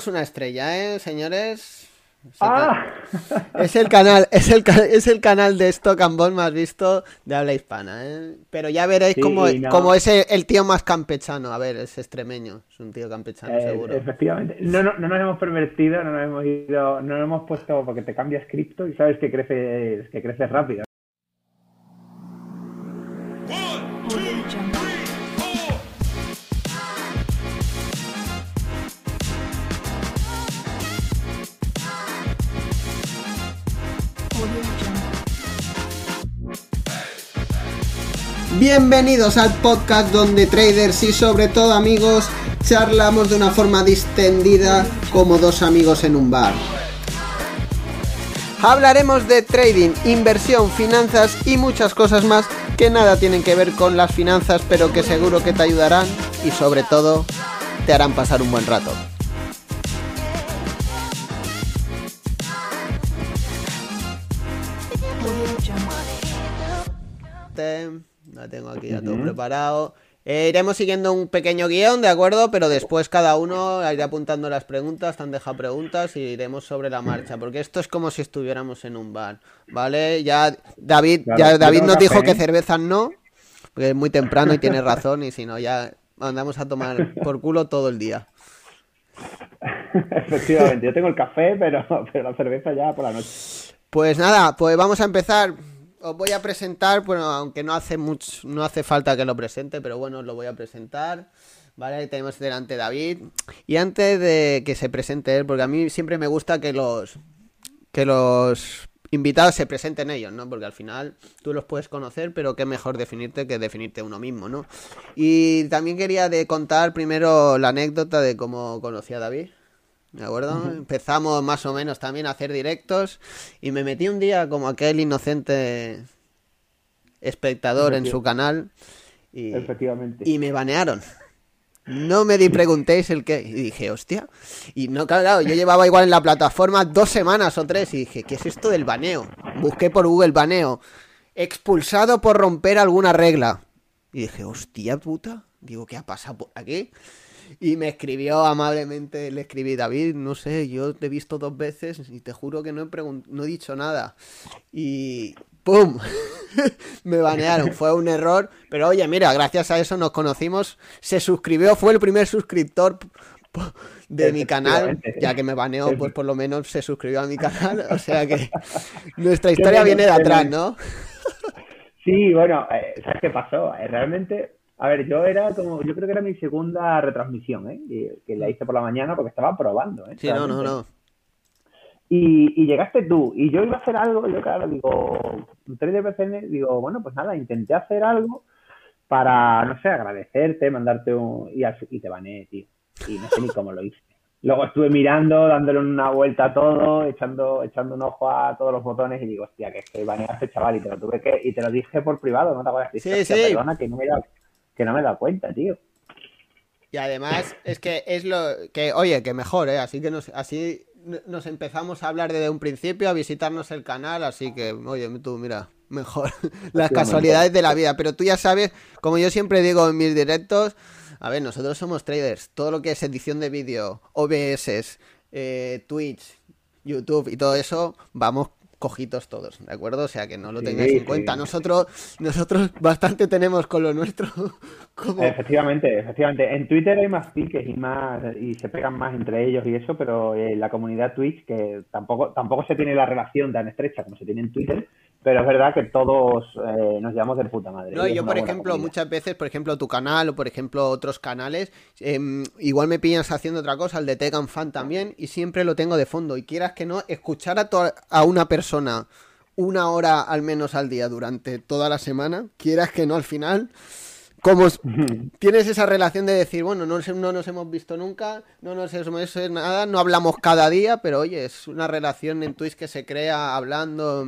Es una estrella, ¿eh, señores? Ah. Es el canal, es el, es el canal de Stock and Bond más visto de habla hispana, ¿eh? Pero ya veréis Sí, cómo, no. cómo es el, el tío más campechano. A ver, es extremeño, es un tío campechano, Eh, seguro. efectivamente. No, no, no nos hemos pervertido, no nos hemos ido, no nos hemos puesto porque te cambias cripto y sabes que creces, que creces rápido. Bienvenidos al podcast donde traders y sobre todo amigos charlamos de una forma distendida como dos amigos en un bar. Hablaremos de trading, inversión, finanzas y muchas cosas más que nada tienen que ver con las finanzas pero que seguro que te ayudarán y sobre todo te harán pasar un buen rato. La tengo aquí ya todo preparado. Eh, iremos siguiendo un pequeño guion, ¿de acuerdo? Pero después cada uno irá apuntando las preguntas, te han dejado preguntas y iremos sobre la marcha. Porque esto es como si estuviéramos en un bar, ¿vale? Ya David, Claro, ya David nos dijo café, que ¿eh? cervezas no, porque es muy temprano y tiene razón, y si no ya andamos a tomar por culo todo el día. Efectivamente, yo tengo el café, pero, pero la cerveza ya por la noche. Pues nada, pues vamos a empezar. Os voy a presentar, bueno, aunque no hace mucho, no hace falta que lo presente, pero bueno, os lo voy a presentar. Vale, tenemos delante David. Y antes de que se presente él, porque a mí siempre me gusta que los que los invitados se presenten ellos, ¿no? Porque al final tú los puedes conocer, pero qué mejor definirte que definirte uno mismo, ¿no? Y también quería de contar primero la anécdota de cómo conocí a David. ¿De acuerdo? Empezamos más o menos también a hacer directos y me metí un día como aquel inocente espectador en su canal y, Efectivamente. y me banearon. No me di preguntéis el qué. Y dije, hostia. Y no, claro, yo llevaba igual en la plataforma dos semanas o tres y dije, ¿qué es esto del baneo? Busqué por Google baneo. Expulsado por romper alguna regla. Y dije, hostia puta. Digo, ¿qué ha pasado aquí? Y me escribió amablemente, le escribí, David, no sé, yo te he visto dos veces y te juro que no he, no he dicho nada. Y ¡pum! me banearon, fue un error. Pero oye, mira, gracias a eso nos conocimos. Se suscribió, fue el primer suscriptor de mi canal, ya que me baneó, pues por lo menos se suscribió a mi canal. O sea que nuestra historia viene de atrás. ¿no? Sí, bueno, eh, ¿sabes qué pasó? Eh, realmente, a ver, yo era como, yo creo que era mi segunda retransmisión, ¿eh? Que la hice por la mañana porque estaba probando, ¿eh? Sí, no, no, no. Y, y llegaste tú, y yo iba a hacer algo, yo claro, digo, un 3 de PCN, digo, bueno, pues nada, intenté hacer algo para, no sé, agradecerte, mandarte un... Y, al- y te baneé, tío. Y no sé ni cómo lo hice. Luego estuve mirando, dándole una vuelta a todo, echando, echando un ojo a todos los botones y digo, hostia, que es que baneaste, chaval, y te lo tuve que, y te lo dije por privado, ¿no te acuerdas? Sí, "Hostia, sí. Perdona, que no me que no me he dado cuenta, tío. Y además es que es lo que, oye, que mejor, ¿eh? Así que nos, así nos empezamos a hablar desde un principio, a visitarnos el canal, así que, oye, tú, mira, mejor las casualidades de la vida. Pero tú ya sabes, como yo siempre digo en mis directos, a ver, nosotros somos traders, todo lo que es edición de vídeo, OBS, eh, Twitch, YouTube y todo eso, vamos cojitos todos, ¿de acuerdo? O sea que no lo Sí, tengáis en sí. cuenta. Nosotros, nosotros bastante tenemos con lo nuestro. Como... Efectivamente, efectivamente. En Twitter hay más piques y más y se pegan más entre ellos y eso, pero en la comunidad Twitch que tampoco tampoco se tiene la relación tan estrecha como se tiene en Twitter, pero es verdad que todos eh, nos llevamos de puta madre. No, yo por ejemplo, muchas veces, por ejemplo, tu canal o por ejemplo otros canales, em, igual me pillas haciendo otra cosa, el de Tegan Fan también, y siempre lo tengo de fondo. Y quieras que no, escuchar a, a una persona una hora al menos al día durante toda la semana, quieras que no al final, como tienes esa relación de decir, bueno, no, no nos hemos visto nunca, no nos hemos nada, no hablamos cada día, pero oye, es una relación en Twitch que se crea hablando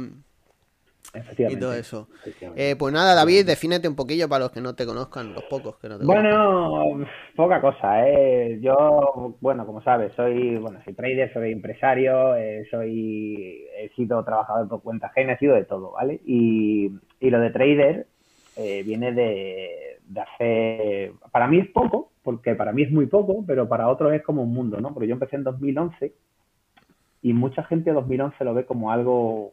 y todo eso. Eh, pues nada, David, defínete un poquillo para los que no te conozcan, los pocos que no te conozcan. Bueno, poca cosa, ¿eh? Yo, bueno, como sabes, soy, bueno, soy trader, soy empresario, eh, soy, he sido trabajador por cuenta ajena, he sido de todo, ¿vale? Y, y lo de trader eh, viene de, de hace... Para mí es poco, porque para mí es muy poco, pero para otros es como un mundo, ¿no? Porque yo empecé en 2011 y mucha gente 2011 lo ve como algo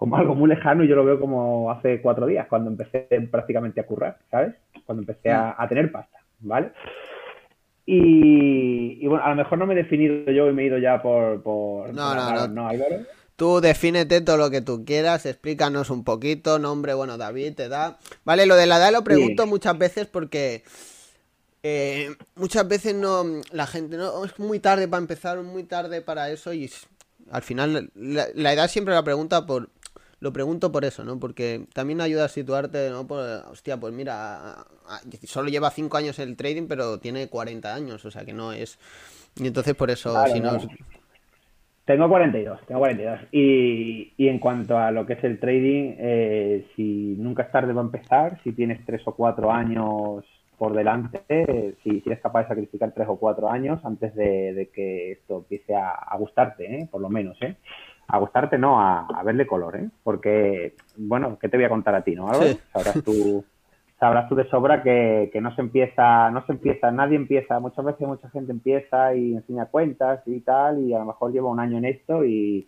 como algo muy lejano y yo lo veo como hace cuatro días, cuando empecé prácticamente a currar, ¿sabes? Cuando empecé a, a tener pasta, ¿vale? Y, y bueno, a lo mejor no me he definido yo y me he ido ya por... por No, no, hablar, no. Álvaro? Tú defínete todo lo que tú quieras, explícanos un poquito, nombre, bueno, David, edad. Vale, lo de la edad lo pregunto muchas veces porque eh, muchas veces no, la gente no, es muy tarde para empezar, muy tarde para eso y al final la, la edad siempre la pregunta por, lo pregunto por eso, ¿no? Porque también ayuda a situarte, ¿no? Por, hostia, pues mira, solo lleva 5 años el trading, pero tiene 40 años, o sea que no es... Y entonces por eso, Claro, si no... claro. Tengo 42, tengo 42. Y, y en cuanto a lo que es el trading, eh, si nunca es tarde para empezar, si tienes tres o cuatro años por delante, eh, si, si eres capaz de sacrificar tres o cuatro años antes de, de que esto empiece a, a gustarte, ¿eh? por lo menos, ¿eh? A gustarte, no, a, a verle color, ¿eh? Porque, bueno, ¿qué te voy a contar a ti, no, Álvaro? Sí. Sabrás tú, sabrás tú de sobra que, que no se empieza, no se empieza, nadie empieza, muchas veces mucha gente empieza y enseña cuentas y tal, y a lo mejor lleva un año en esto y,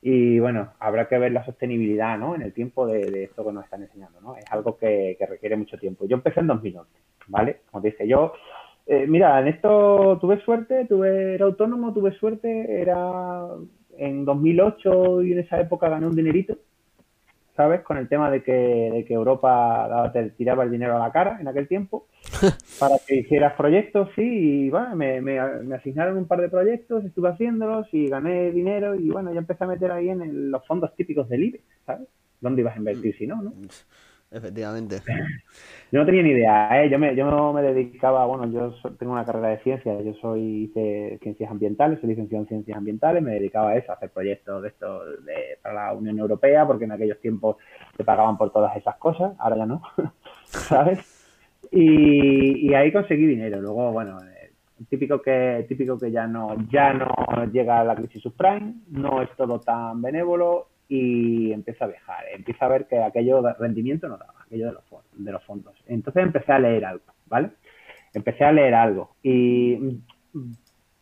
y bueno, habrá que ver la sostenibilidad, ¿no? En el tiempo de, de esto que nos están enseñando, ¿no? Es algo que, que requiere mucho tiempo. Yo empecé en 2011, ¿vale? Como te dije, yo, eh, mira, en esto tuve suerte, tuve, era autónomo, tuve suerte, era en 2008 y en esa época gané un dinerito, ¿sabes? Con el tema de que, de que Europa te tiraba el dinero a la cara en aquel tiempo para que hicieras proyectos, sí, y bueno, me, me, me asignaron un par de proyectos, estuve haciéndolos y gané dinero y bueno, ya empecé a meter ahí en el- los fondos típicos del IBEX, ¿sabes? ¿Dónde ibas a invertir si no, no? Efectivamente. Yo no tenía ni idea, ¿eh? Yo me, yo me dedicaba, bueno, yo tengo una carrera de ciencias, yo soy ciencias ambientales, soy licenciado en ciencias ambientales, me dedicaba a eso, a hacer proyectos de esto de, para la Unión Europea, porque en aquellos tiempos te pagaban por todas esas cosas, ahora ya no, ¿sabes? Y, y ahí conseguí dinero. Luego, bueno, eh, típico que típico que ya no ya no llega la crisis subprime, no es todo tan benévolo y empieza a viajar, empieza a ver que aquello de rendimiento no daba, aquello de los, de los fondos. Entonces empecé a leer algo, ¿vale? Empecé a leer algo y,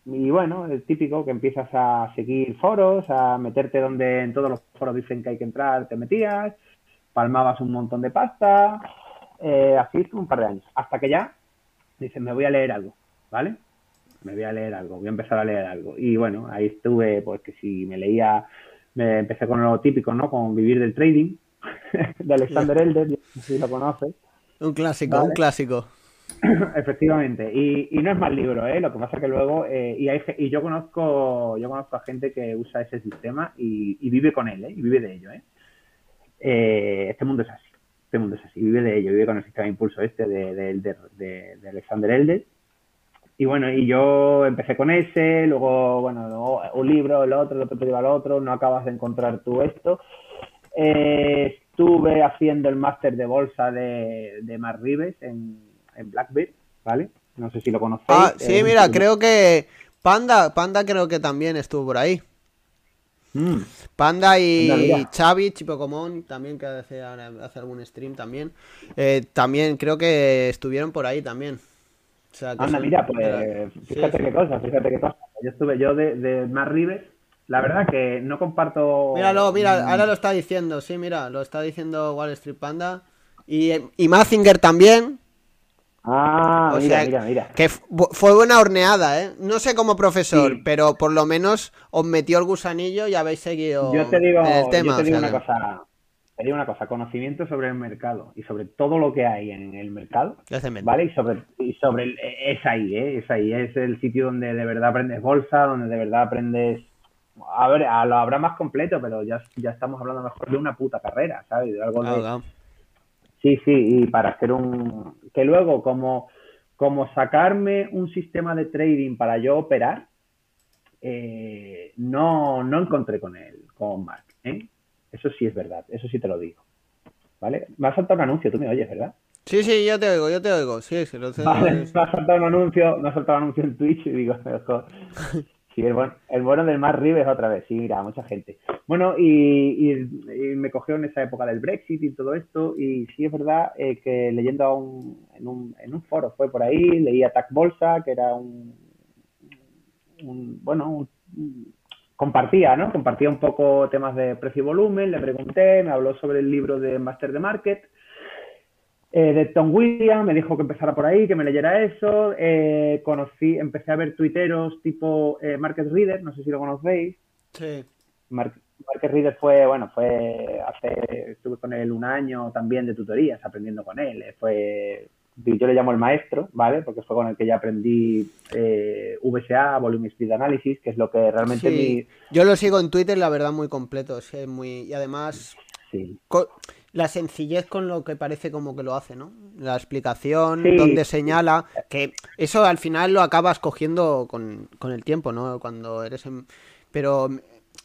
y bueno, el típico que empiezas a seguir foros, a meterte donde en todos los foros dicen que hay que entrar, te metías, palmabas un montón de pasta, eh, así un par de años, hasta que ya dices, me voy a leer algo, ¿vale? Me voy a leer algo, voy a empezar a leer algo. Y bueno, ahí estuve, pues que si me leía, me empecé con lo típico, ¿no? Con Vivir del Trading, de Alexander Elder, no sé si lo conoces. Un clásico, Vale. un clásico. Efectivamente, y, y no es mal libro, ¿eh? Lo que pasa que luego, eh, y, hay, y yo conozco yo conozco a gente que usa ese sistema y, y vive con él, ¿eh? Y vive de ello, ¿eh? Eh, Este mundo es así, este mundo es así, vive de ello, vive con el sistema de impulso este de, de, de- de Alexander Elder. Y bueno, y yo empecé con ese, luego, bueno, luego un libro, el otro, el otro te lleva al otro, no acabas de encontrar tú esto. Eh, estuve haciendo el máster de bolsa de, de Mar Rives en, en Blackbeard, ¿vale? No sé si lo conocéis. Ah, sí, Eh, mira, creo que Panda, Panda creo que también estuvo por ahí. Mm, Panda y mira. Xavi, Chipocomón, también que hace, hace algún stream también. Eh, también creo que estuvieron por ahí también. O sea, que Anda, son- mira, pues Sí, fíjate sí. qué cosa, fíjate qué cosa. Yo estuve yo de, de Mar Rives, la verdad que no comparto... Míralo, mira, ahora lo está diciendo, sí, mira, lo está diciendo Wall Street Panda. Y, y Mazinger también. Ah, O mira, sea, mira, mira. Que fu- fue buena horneada, ¿eh? No sé como profesor, Sí. pero por lo menos os metió el gusanillo y habéis seguido Yo te digo, el tema. yo te o digo sea una cosa, digo una cosa, conocimiento sobre el mercado y sobre todo lo que hay en el mercado. ¿vale? Y sobre, y sobre el- es ahí, ¿eh? Es ahí, es el sitio donde de verdad aprendes bolsa, donde de verdad aprendes, a ver, a- lo habrá más completo, pero ya, ya estamos hablando mejor de una puta carrera, ¿sabes? De algo de. Sí, sí, y para hacer un... Que luego, como, como sacarme un sistema de trading para yo operar, eh, no, no encontré con él, con Mark, ¿eh? Eso sí es verdad, eso sí te lo digo. ¿Vale? Me ha saltado un anuncio, tú me oyes, ¿verdad? Sí, sí, yo te oigo, yo te oigo. Sí, sí, lo sé. Vale, me ha saltado un anuncio, me ha saltado un anuncio en Twitch y digo, "Joder". sí, el, bueno, el bueno del Mar Rives otra vez, sí, mira, mucha gente. Bueno, y, y- y me cogió en esa época del Brexit y todo esto, y sí es verdad eh, que leyendo a un, en, un, en un foro, fue por ahí, leía Tac Bolsa, que era un, un- bueno, un- compartía, ¿no? Compartía un poco temas de precio y volumen, le pregunté, me habló sobre el libro de Master de Market, eh, de Tom Williams, me dijo que empezara por ahí, que me leyera eso, eh, conocí, empecé a ver tuiteros tipo eh, Market Reader, no sé si lo conocéis, Sí. Mar- Market Reader fue, bueno, fue hace, estuve con él un año también de tutorías, aprendiendo con él. eh, Fue, yo le llamo el maestro, ¿vale? Porque fue con el que ya aprendí eh, VSA, Volume Speed Analysis, que es lo que realmente Sí. Yo lo sigo en Twitter, la verdad, muy completo. es es muy... Y además, mi... Sí, la sencillez con lo que parece como que lo hace, ¿no? La explicación, Sí. donde señala, que eso al final lo acabas cogiendo con, con el tiempo, ¿no? Cuando eres en... Pero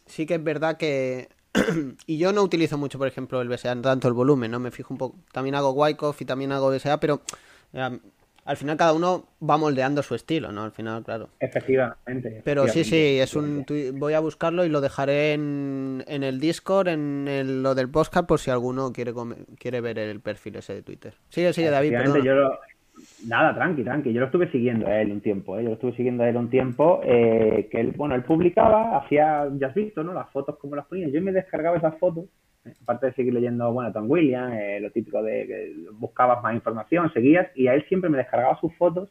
sí que es verdad que... y yo no utilizo mucho, por ejemplo, el BSA, tanto el volumen, ¿no? Me fijo un poco... También hago Wyckoff y también hago BSA, pero eh, al final cada uno va moldeando su estilo, ¿no? Al final, claro. efectivamente. Pero sí, sí, es un voy a buscarlo y lo dejaré en, en el Discord, en el- lo del podcast, por si alguno quiere quiere ver el perfil ese de Twitter. Sigue, sigue, David, perdona. yo lo- Nada, tranqui, tranqui. Yo lo estuve siguiendo a él un tiempo, ¿eh? Yo lo estuve siguiendo a él un tiempo, eh, que él, bueno, él publicaba, hacía, ya has visto, ¿no? Las fotos como las ponía. Yo me descargaba esas fotos, ¿eh? aparte de seguir leyendo, bueno, Tom Williams, eh, lo típico de que buscabas más información, seguías, y a él siempre me descargaba sus fotos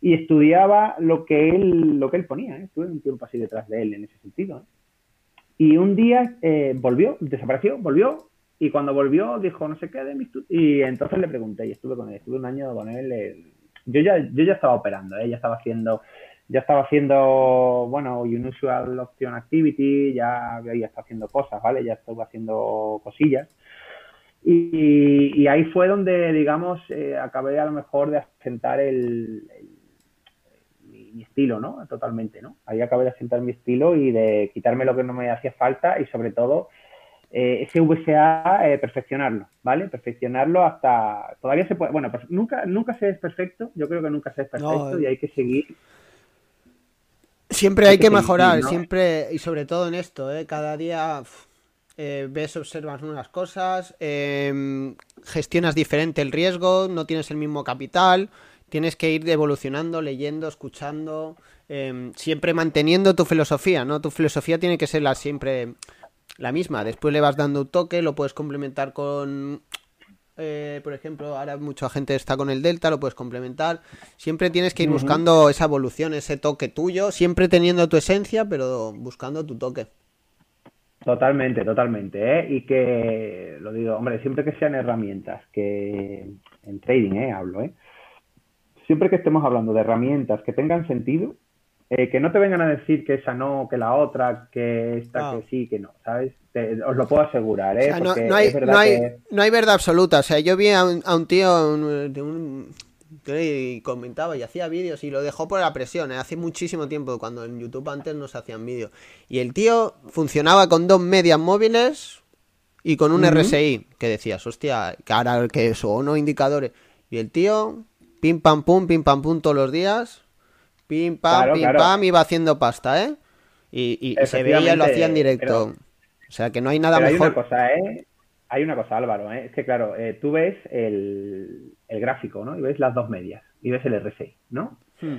y estudiaba lo que él, lo que él ponía. Estuve un tiempo así detrás de él en ese sentido. Y un día volvió, desapareció, volvió, y cuando volvió dijo no sé qué de mis tu-". y entonces le pregunté y estuve con él, estuve un año con él. eh, yo ya, yo ya estaba operando, ¿eh? ya estaba haciendo, ya estaba haciendo, bueno, unusual option activity, ya ya estaba haciendo cosas, ¿vale? Ya estuve haciendo cosillas. Y, ahí fue donde, digamos, eh, acabé a lo mejor de asentar el, mi estilo, ¿no? Totalmente, ¿no? Ahí acabé de asentar mi estilo y de quitarme lo que no me hacía falta y sobre todo eh, ese VSA eh, perfeccionarlo, ¿vale? Perfeccionarlo hasta todavía se puede, bueno, pues nunca nunca se es perfecto, yo creo que nunca se es perfecto No, y hay que seguir Siempre hay hay que que seguir, mejorar, ¿no? siempre, y sobre todo en esto, ¿eh? Cada día eh, ves, observas unas cosas, em, gestionas diferente el riesgo, no tienes el mismo capital, tienes que ir evolucionando, leyendo, escuchando, em, siempre manteniendo tu filosofía, ¿no? Tu filosofía tiene que ser la siempre la misma. Después le vas dando un toque, lo puedes complementar con eh, por ejemplo, ahora mucha gente está con el Delta, lo puedes complementar. Siempre tienes que ir buscando esa evolución, ese toque tuyo, siempre teniendo tu esencia, pero buscando tu toque. Totalmente, totalmente, ¿eh? Y que, lo digo, hombre, siempre que sean herramientas, que en trading, ¿eh? Hablo, ¿eh? Siempre que estemos hablando de herramientas que tengan sentido, eh, que no te vengan a decir que esa no, que la otra, que esta, que sí, que no, ¿sabes? Te- os lo puedo asegurar, O ¿eh? sea, no, hay, verdad no, hay, que... no hay verdad absoluta. O sea, yo vi a un, a un tío un- de un, comentaba y hacía vídeos y lo dejó por la presión. ¿eh? Hace muchísimo tiempo, cuando en YouTube antes no se hacían vídeos. Y el tío funcionaba con dos medias móviles y con un. RSI. Que decías, hostia, que ahora que son no indicadores. Y el tío, pim pam pum, pim pam pum todos los días. Pim pam, Claro, pim claro. pam, iba haciendo pasta, ¿eh? Y, y- y se veía, lo hacía en directo. pero- o sea, que no hay nada Pero hay mejor. una cosa, ¿eh? Hay una cosa, Álvaro, ¿eh? Es que, claro, eh, tú ves el, el gráfico, ¿no? Y ves las dos medias, y ves el RSI, ¿no? Hmm.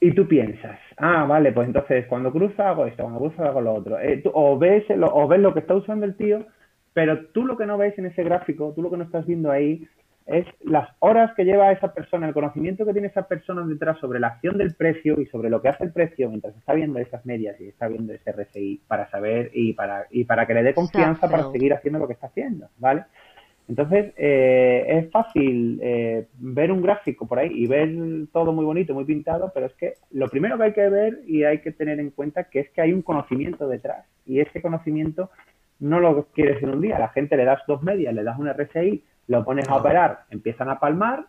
Y tú piensas, ah, vale, pues entonces cuando cruza hago esto, cuando cruza hago lo otro. Eh, tú- o, ves lo, o ves lo que está usando el tío, pero tú lo que no ves en ese gráfico, tú lo que no estás viendo ahí, es las horas que lleva esa persona, el conocimiento que tiene esa persona detrás sobre la acción del precio y sobre lo que hace el precio mientras está viendo esas medias y está viendo ese RSI para saber y para, y para que le dé confianza para seguir haciendo lo que está haciendo, ¿vale? Entonces, eh, es fácil eh, ver un gráfico por ahí y ver todo muy bonito, muy pintado, pero es que lo primero que hay que ver y hay que tener en cuenta que es que hay un conocimiento detrás y ese conocimiento no lo quieres en un día. A la gente le das dos medias, le das un RSI, lo pones a No. operar, empiezan a palmar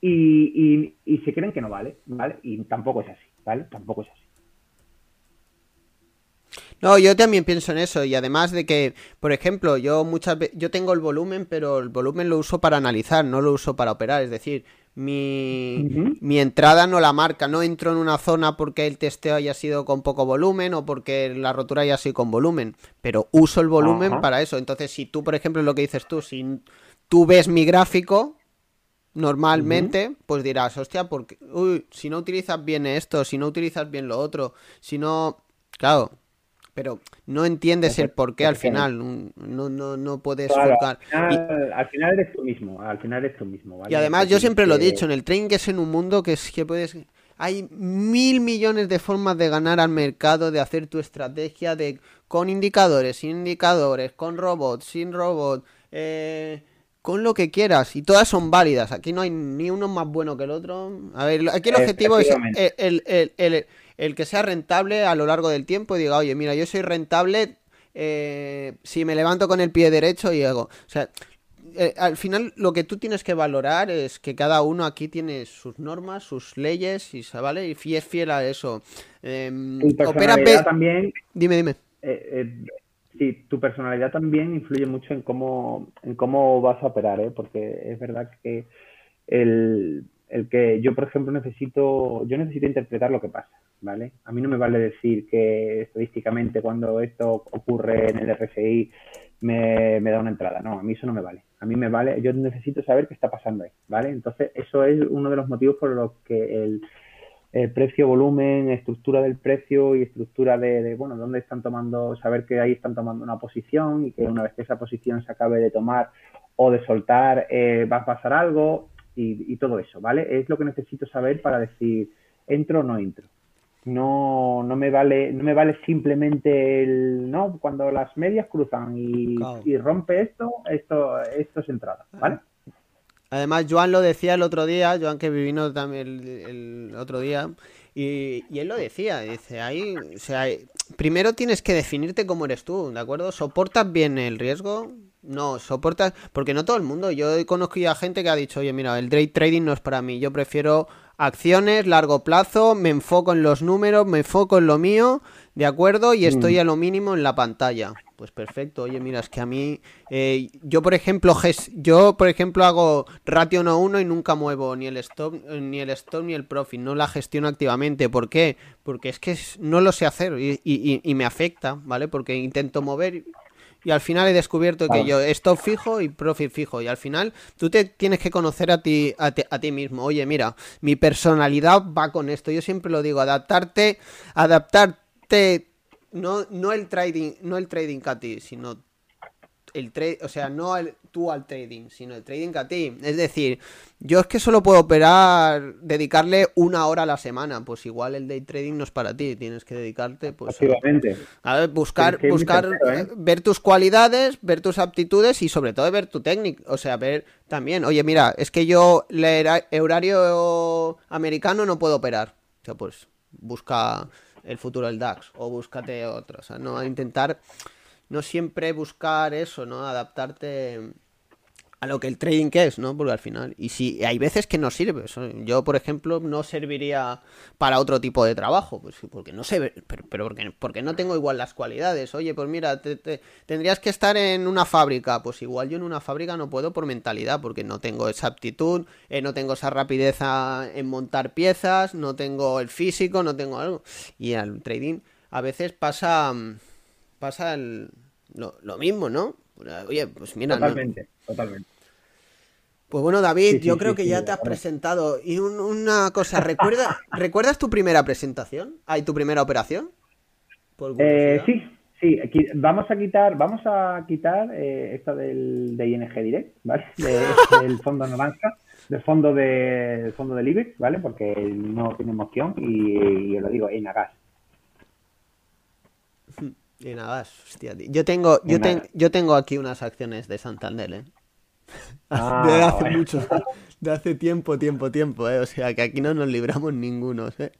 y, y, y se creen que no vale, ¿vale? Y tampoco es así, ¿vale? Tampoco es así. No, yo también pienso en eso y además de que, por ejemplo, yo muchas veces, yo tengo el volumen, pero el volumen lo uso para analizar, no lo uso para operar. Es decir, mi, mi entrada no la marca, no entro en una zona porque el testeo haya sido con poco volumen o porque la rotura haya sido con volumen, pero uso el volumen para eso. Entonces, si tú, por ejemplo, lo que dices tú, si tú ves mi gráfico, normalmente, pues dirás, hostia, porque, uy, si no utilizas bien esto, si no utilizas bien lo otro, si no, claro, pero no entiendes el por qué al final, no, no, no puedes Claro, al, Y- final, al final eres tú mismo, al final eres tú mismo, ¿vale? y además yo siempre lo he que- dicho, en el trading que es en un mundo que es que puedes... Hay mil millones de formas de ganar al mercado, de hacer tu estrategia, de con indicadores, sin indicadores, con robots, sin robots, eh, con lo que quieras. Y todas son válidas. Aquí no hay ni uno más bueno que el otro. A ver, aquí el objetivo es Efectivamente. el, el- el- el- el que sea rentable a lo largo del tiempo y diga, oye, mira, yo soy rentable eh, si me levanto con el pie derecho y hago... O sea, eh, al final lo que tú tienes que valorar es que cada uno aquí tiene sus normas, sus leyes, y vale, y es fiel a eso. Tu opera también, Dime, dime. eh, eh, sí, tu personalidad también influye mucho en cómo, en cómo vas a operar, ¿eh? Porque es verdad que el, el que yo, por ejemplo, necesito, yo necesito interpretar lo que pasa, ¿vale? A mí no me vale decir que estadísticamente cuando esto ocurre en el RSI me, da una entrada, no, a mí eso no me vale. A mí me vale, yo necesito saber qué está pasando ahí, ¿vale? Entonces, eso es uno de los motivos por los que el, el precio, volumen, estructura del precio y estructura de, de, bueno, dónde están tomando, saber que ahí están tomando una posición y que una vez que esa posición se acabe de tomar o de soltar, eh, va a pasar algo y, y todo eso, ¿vale? Es lo que necesito saber para decir, entro o no entro. No, no me vale, no me vale simplemente el, no, cuando las medias cruzan y, Claro. y rompe esto, esto, esto es entrada, ¿vale? Además, Joan lo decía el otro día, Joan que vino también el, el otro día, y, y él lo decía, dice, ahí, o sea, primero tienes que definirte cómo eres tú, ¿de acuerdo? ¿Soportas bien el riesgo? No, soportas, porque no todo el mundo, yo conozco ya gente que ha dicho, oye, mira, el day trading no es para mí, yo prefiero acciones, largo plazo, me enfoco en los números, me enfoco en lo mío, ¿de acuerdo? Y estoy a lo mínimo en la pantalla. Pues perfecto, oye, mira, es que a mí, eh, yo por ejemplo, yo por ejemplo hago ratio 1 a 1 y nunca muevo ni el stop, ni el stop ni el profit, no la gestiono activamente. ¿Por qué? Porque es que no lo sé hacer y, y- y- y me afecta, ¿vale? Porque intento mover y al final he descubierto que yo stop fijo y profit fijo. Y al final tú te tienes que conocer a ti, a ti, a ti mismo. Oye, mira, mi personalidad va con esto. Yo siempre lo digo, adaptarte, adaptarte, no, no el trading, no el trading a ti, sino el trade, o sea, no el- tú al trading, sino el trading a ti. Es decir, yo es que solo puedo operar, dedicarle una hora a la semana. Pues igual el day trading no es para ti. Tienes que dedicarte, pues. a- a ver, buscar, buscar, ¿eh? eh, ver tus cualidades, ver tus aptitudes y sobre todo ver tu técnica. O sea, ver también, oye, mira, es que yo el hora- horario americano no puedo operar. O sea, pues busca el futuro del DAX o búscate otro. O sea, no intentar, no siempre buscar eso, ¿no? Adaptarte a lo que el trading que es, ¿no? Porque al final, y si hay veces que no sirve, yo por ejemplo no serviría para otro tipo de trabajo, pues porque no sé, pero, porque, porque no tengo igual las cualidades. Oye, pues mira, te- te- tendrías que estar en una fábrica, pues igual yo en una fábrica no puedo por mentalidad, porque no tengo esa aptitud, eh, no tengo esa rapidez en montar piezas, no tengo el físico, no tengo algo. Y al trading a veces pasa, mm, pasa el- lo, lo mismo, ¿no? Oye, pues mira, no- Totalmente, totalmente. pues bueno, David, Sí, sí, yo creo sí, que ya te has presentado. Y un- una cosa, ¿recuerda, ¿recuerdas tu primera presentación? ¿Hay tu primera operación? Por Eh, sí, sí, aquí vamos a quitar, vamos a quitar eh, esto del, de ING Direct, ¿vale? De- del fondo naranja, del fondo de, del fondo del IBEX, ¿vale? Porque no tiene emoción y, y os lo digo, en Agas. Y nada, hostia, tío. Yo tengo, yo, ten- yo tengo aquí unas acciones de Santander, ¿eh? Ah, de hace bueno. mucho, de hace tiempo, tiempo, tiempo, ¿eh? O sea, que aquí no nos libramos ninguno, ¿eh?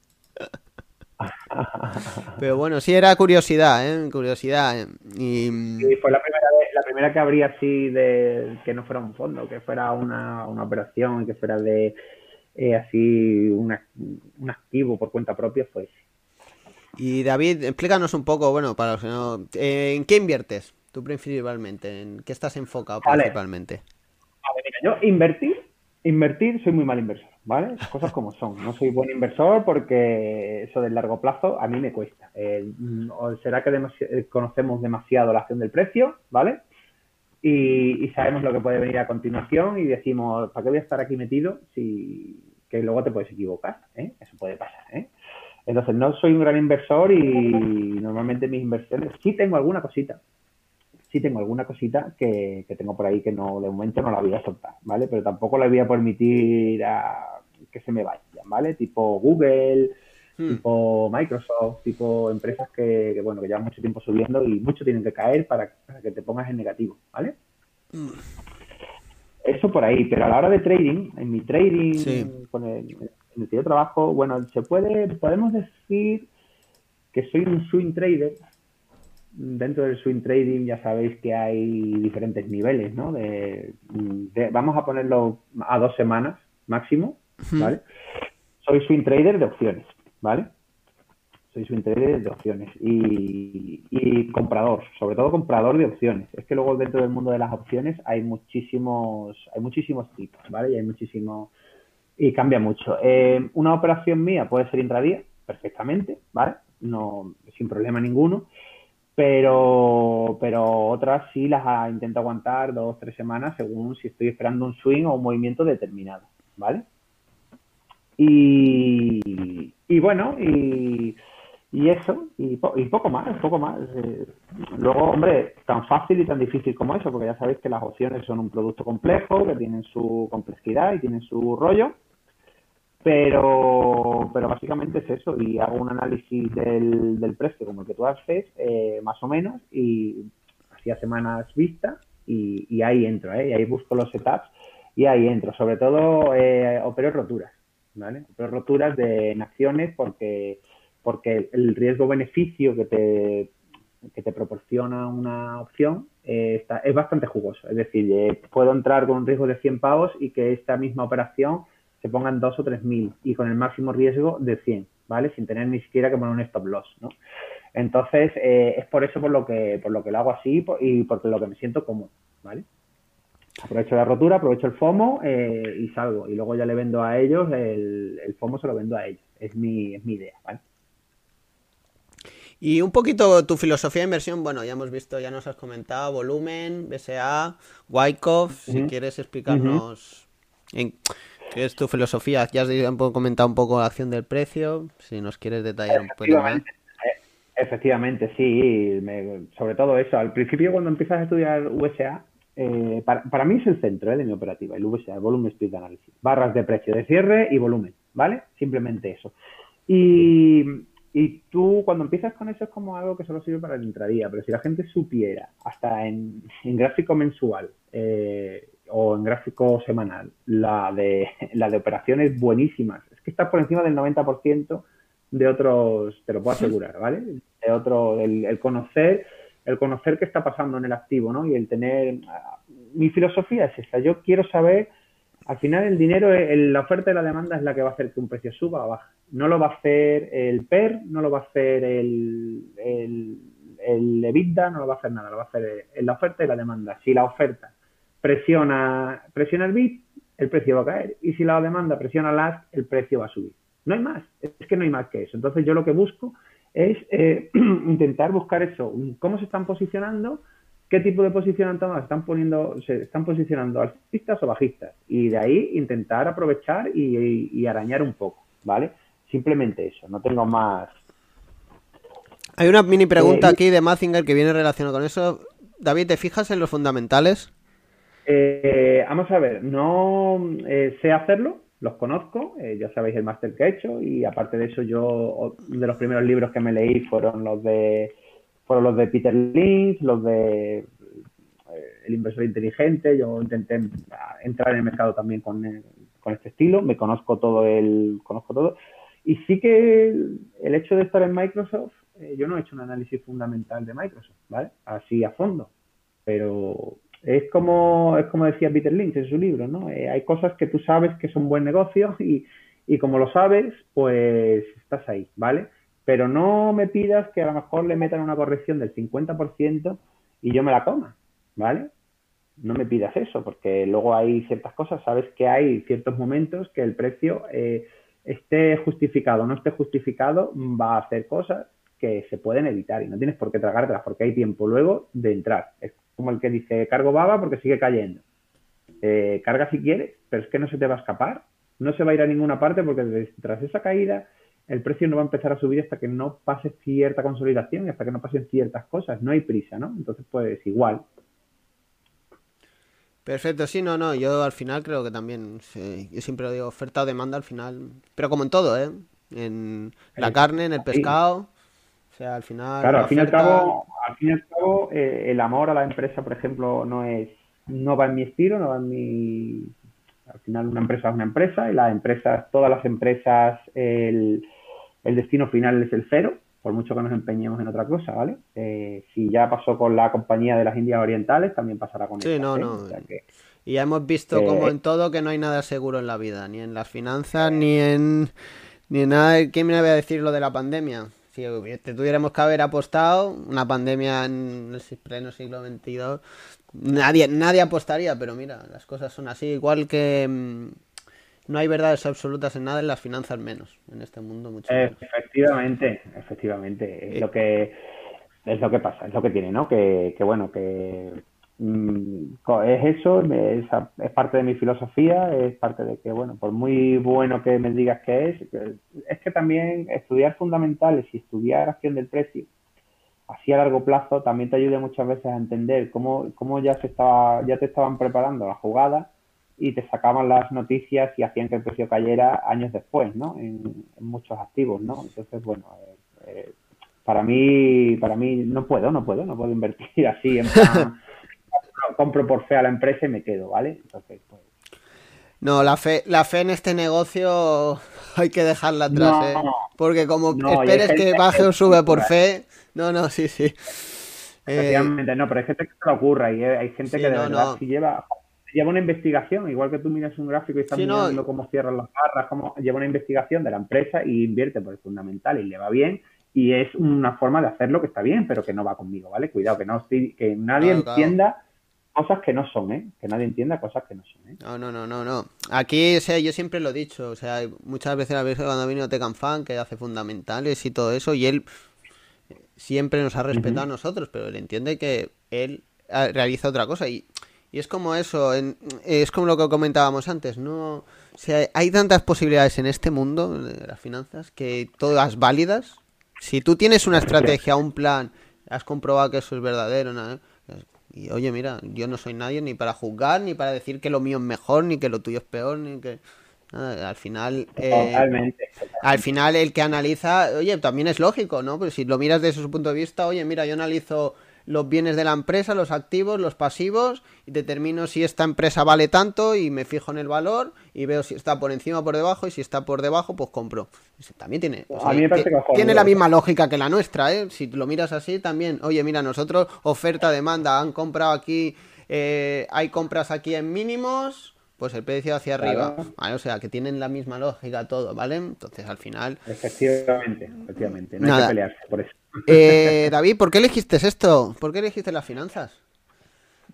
Pero bueno, sí era curiosidad, ¿eh? Curiosidad. ¿eh? Y... Sí, fue la primera vez- la primera que abrí así de que no fuera un fondo, que fuera una, una operación, que fuera de eh, así una- un activo por cuenta propia, fue. Y David, explícanos un poco, bueno, para los que no... ¿En qué inviertes tú principalmente? ¿En qué estás enfocado principalmente? Mira, yo invertir, Invertir, soy muy mal inversor, ¿vale? Las cosas como son. No soy buen inversor porque eso del largo plazo a mí me cuesta. Eh, mm, será que demasi- eh, conocemos demasiado la acción del precio, ¿vale? Y, y sabemos lo que puede venir a continuación y decimos, ¿para qué voy a estar aquí metido si que luego te puedes equivocar? ¿eh? Eso puede pasar, ¿eh? Entonces, no soy un gran inversor y normalmente mis inversiones, sí tengo alguna cosita, sí tengo alguna cosita que, que tengo por ahí que no, de momento no la voy a soltar, ¿vale? Pero tampoco la voy a permitir a que se me vayan, ¿vale? Tipo Google, Hmm. tipo Microsoft, tipo empresas que, que, bueno, que llevan mucho tiempo subiendo y mucho tienen que caer para, para que te pongas en negativo, ¿vale? Eso por ahí, pero a la hora de trading, en mi trading, Sí. con el, en el que yo trabajo, bueno, se puede, podemos decir que soy un swing trader. Dentro del swing trading ya sabéis que hay diferentes niveles, ¿no? De, de- vamos a ponerlo a dos semanas máximo, ¿vale? Soy swing trader de opciones, ¿vale? Soy swing trader de opciones y, y comprador, sobre todo comprador de opciones. Es que luego dentro del mundo de las opciones hay muchísimos, hay muchísimos tipos, ¿vale? Y hay muchísimos y cambia mucho. Eh, una operación mía puede ser intradía, perfectamente, ¿vale? No, sin problema ninguno. Pero, pero otras sí las intento aguantar dos, tres semanas según si estoy esperando un swing o un movimiento determinado, ¿vale? Y, y bueno, y, y eso, y, po- y poco más, poco más. Eh, luego, hombre, tan fácil y tan difícil como eso, porque ya sabéis que las opciones son un producto complejo, que tienen su complejidad y tienen su rollo, pero, pero básicamente es eso, y hago un análisis del, del precio como el que tú haces, eh, más o menos, y hacía semanas vista, y, y ahí entro, ¿eh? y ahí busco los setups, y ahí entro. Sobre todo eh, opero roturas, ¿vale? Opero roturas de, en acciones porque, porque el riesgo-beneficio que te, que te proporciona una opción eh, está, es bastante jugoso. Es decir, eh, puedo entrar con un riesgo de 100 pavos y que esta misma operación se pongan 2 o 3 mil y con el máximo riesgo de 100, ¿vale? Sin tener ni siquiera que poner un stop loss, ¿no? Entonces, eh, es por eso por lo que por lo que lo hago así y porque lo que me siento cómodo, ¿vale? Aprovecho la rotura, aprovecho el FOMO eh, y salgo. Y luego ya le vendo a ellos, el, el FOMO se lo vendo a ellos. Es mi, es mi idea, ¿vale? Y un poquito tu filosofía de inversión, bueno, ya hemos visto, ya nos has comentado, volumen, BSA, Wyckoff, si Ujú. quieres explicarnos en qué es tu filosofía, ya has comentado un poco la acción del precio, si nos quieres detallar un poco más. Efectivamente, eh, sí. sobre todo eso. Al principio, cuando empiezas a estudiar VSA, eh, para, mí es el centro eh, de mi operativa, el VSA, el Volume Split Analysis. Barras de precio de cierre y volumen, ¿vale? Simplemente eso. Y, y tú, cuando empiezas con eso, es como algo que solo sirve para el intradía. Pero si la gente supiera, hasta en, en gráfico mensual eh, o en gráfico semanal, la de, la de operaciones buenísimas, es que estás por encima del 90% de otros, te lo puedo asegurar, ¿vale? De otro, el, el conocer, el conocer qué está pasando en el activo, ¿no? Y el tener, ah, mi filosofía es esta, yo quiero saber, al final el dinero, el- la oferta y la demanda es la que va a hacer que un precio suba o baje. No lo va a hacer el PER, no lo va a hacer el, el, el EBITDA, no lo va a hacer nada, lo va a hacer el- la oferta y la demanda. Si la oferta presiona, presiona el bid, el precio va a caer. Y si la demanda presiona el ask, el precio va a subir. No hay más, es que no hay más que eso. Entonces yo lo que busco es eh, intentar buscar eso, cómo se están posicionando, qué tipo de posición han tomado, están poniendo, se están posicionando alcistas o bajistas. Y de ahí intentar aprovechar y, y- y arañar un poco, ¿vale? Simplemente eso, no tengo más. Hay una mini pregunta Eh, aquí de Mazinger que viene relacionada con eso. David, ¿te fijas en los fundamentales? Eh, vamos a ver, no eh, sé hacerlo, los conozco, eh, ya sabéis el máster que he hecho y aparte de eso yo de los primeros libros que me leí fueron los de fueron los de Peter Lynch, los de El inversor inteligente, yo intenté entrar en el mercado también con, con este estilo, me conozco todo el conozco todo y sí que el, el hecho de estar en Microsoft, yo no he hecho un análisis fundamental de Microsoft, ¿vale? Así a fondo, pero es como, es como decía Peter Lynch en su libro, ¿no? Eh, hay cosas que tú sabes que son buen negocio y, y como lo sabes, pues estás ahí, ¿vale? Pero no me pidas que a lo mejor le metan una corrección del 50% y yo me la coma, ¿vale? no me pidas eso, porque luego hay ciertas cosas, sabes que hay ciertos momentos que el precio eh, esté justificado o no esté justificado, va a hacer cosas que se pueden evitar y no tienes por qué tragártelas porque hay tiempo luego de entrar. Es como el que dice, cargo baba porque sigue cayendo. Eh, carga si quieres, pero es que no se te va a escapar, no se va a ir a ninguna parte porque tras esa caída el precio no va a empezar a subir hasta que no pase cierta consolidación y hasta que no pasen ciertas cosas. No hay prisa, ¿no? Entonces, pues igual. Perfecto, sí, no, no, yo al final creo que también, sí, yo siempre lo digo, oferta o demanda al final, pero como en todo, ¿eh? En la carne, en el pescado, o sea, al final... Claro, la al fin y al oferta- cabo, al fin y al cabo eh, el amor a la empresa, por ejemplo, no es, no va en mi estilo, no va en mi. Al final, una empresa es una empresa y las empresas, todas las empresas, el, el destino final es el cero, por mucho que nos empeñemos en otra cosa, ¿vale? Eh, si ya pasó con la compañía de las Indias Orientales, también pasará con Sí, esta, no, ¿eh? no, O sea que- Y ya hemos visto Eh, como en todo que no hay nada seguro en la vida, ni en las finanzas, ni en ni en nada. ¿Quién me va a decir lo de la pandemia? Si te tuviéramos que haber apostado una pandemia en el pleno siglo XXII, nadie, nadie apostaría, pero mira, las cosas son así. Igual que mm, no hay verdades absolutas en nada, en las finanzas menos, en este mundo mucho menos. Efectivamente, efectivamente. Es lo que es lo que pasa, es lo que tiene, ¿no? Que, que bueno, que es eso, es, parte de mi filosofía, es parte de que, bueno, por muy bueno que me digas que es, es que también estudiar fundamentales y estudiar acción del precio, así a largo plazo, también te ayuda muchas veces a entender cómo, cómo ya se estaba, ya te estaban preparando la jugada y te sacaban las noticias y hacían que el precio cayera años después, ¿no? En, muchos activos, ¿no? Entonces, bueno, eh, eh, para mí, para mí no puedo, no puedo, no puedo invertir así en compro, por fe a la empresa y me quedo, ¿vale? Entonces, pues, No, la fe, la fe en este negocio hay que dejarla atrás, No, ¿eh? Porque como no, esperes que baje o sube por fe, no, no, sí, sí. Eh, efectivamente, no, pero hay gente que se le ocurra y hay gente Sí, que de no, verdad si lleva, lleva una investigación, igual que tú miras un gráfico y estás Sí, no, mirando cómo cierran las barras, cómo lleva una investigación de la empresa y invierte por el fundamental y le va bien y es una forma de hacerlo que está bien, pero que no va conmigo, ¿vale? Cuidado, que no que nadie Claro, claro. Cosas que no son, ¿eh? Que nadie entienda cosas que no son, ¿eh? No, no, no, no, no. Aquí, o sea, yo siempre lo he dicho, o sea, muchas veces a veces cuando vino Tecan Fan, que hace fundamentales y todo eso, y él siempre nos ha respetado a nosotros, pero él entiende que él ah, realiza otra cosa y, y es como eso, en- es como lo que comentábamos antes, no, o sea, hay tantas posibilidades en este mundo de las finanzas que todas válidas. Si tú tienes una estrategia, un plan, has comprobado que eso es verdadero, ¿no? Y oye, mira, yo no soy nadie ni para juzgar, ni para decir que lo mío es mejor, ni que lo tuyo es peor, ni que... nada, al final... eh, Totalmente. al final el que analiza, oye, también es lógico, ¿no? Pues si lo miras desde su punto de vista, oye, mira, yo analizo los bienes de la empresa, los activos, los pasivos, y determino si esta empresa vale tanto y me fijo en el valor y veo si está por encima o por debajo y si está por debajo, pues compro. También tiene, o sea, la misma lógica que la nuestra, ¿eh? Si lo miras así también, oye, mira, nosotros oferta, demanda, han comprado aquí, eh, hay compras aquí en mínimos, pues el precio hacia arriba, Claro. ¿vale? O sea, que tienen la misma lógica todo, ¿vale? Entonces al final... Efectivamente, efectivamente. No hay que pelearse por eso. Eh, David, ¿por qué elegiste esto? ¿Por qué elegiste las finanzas?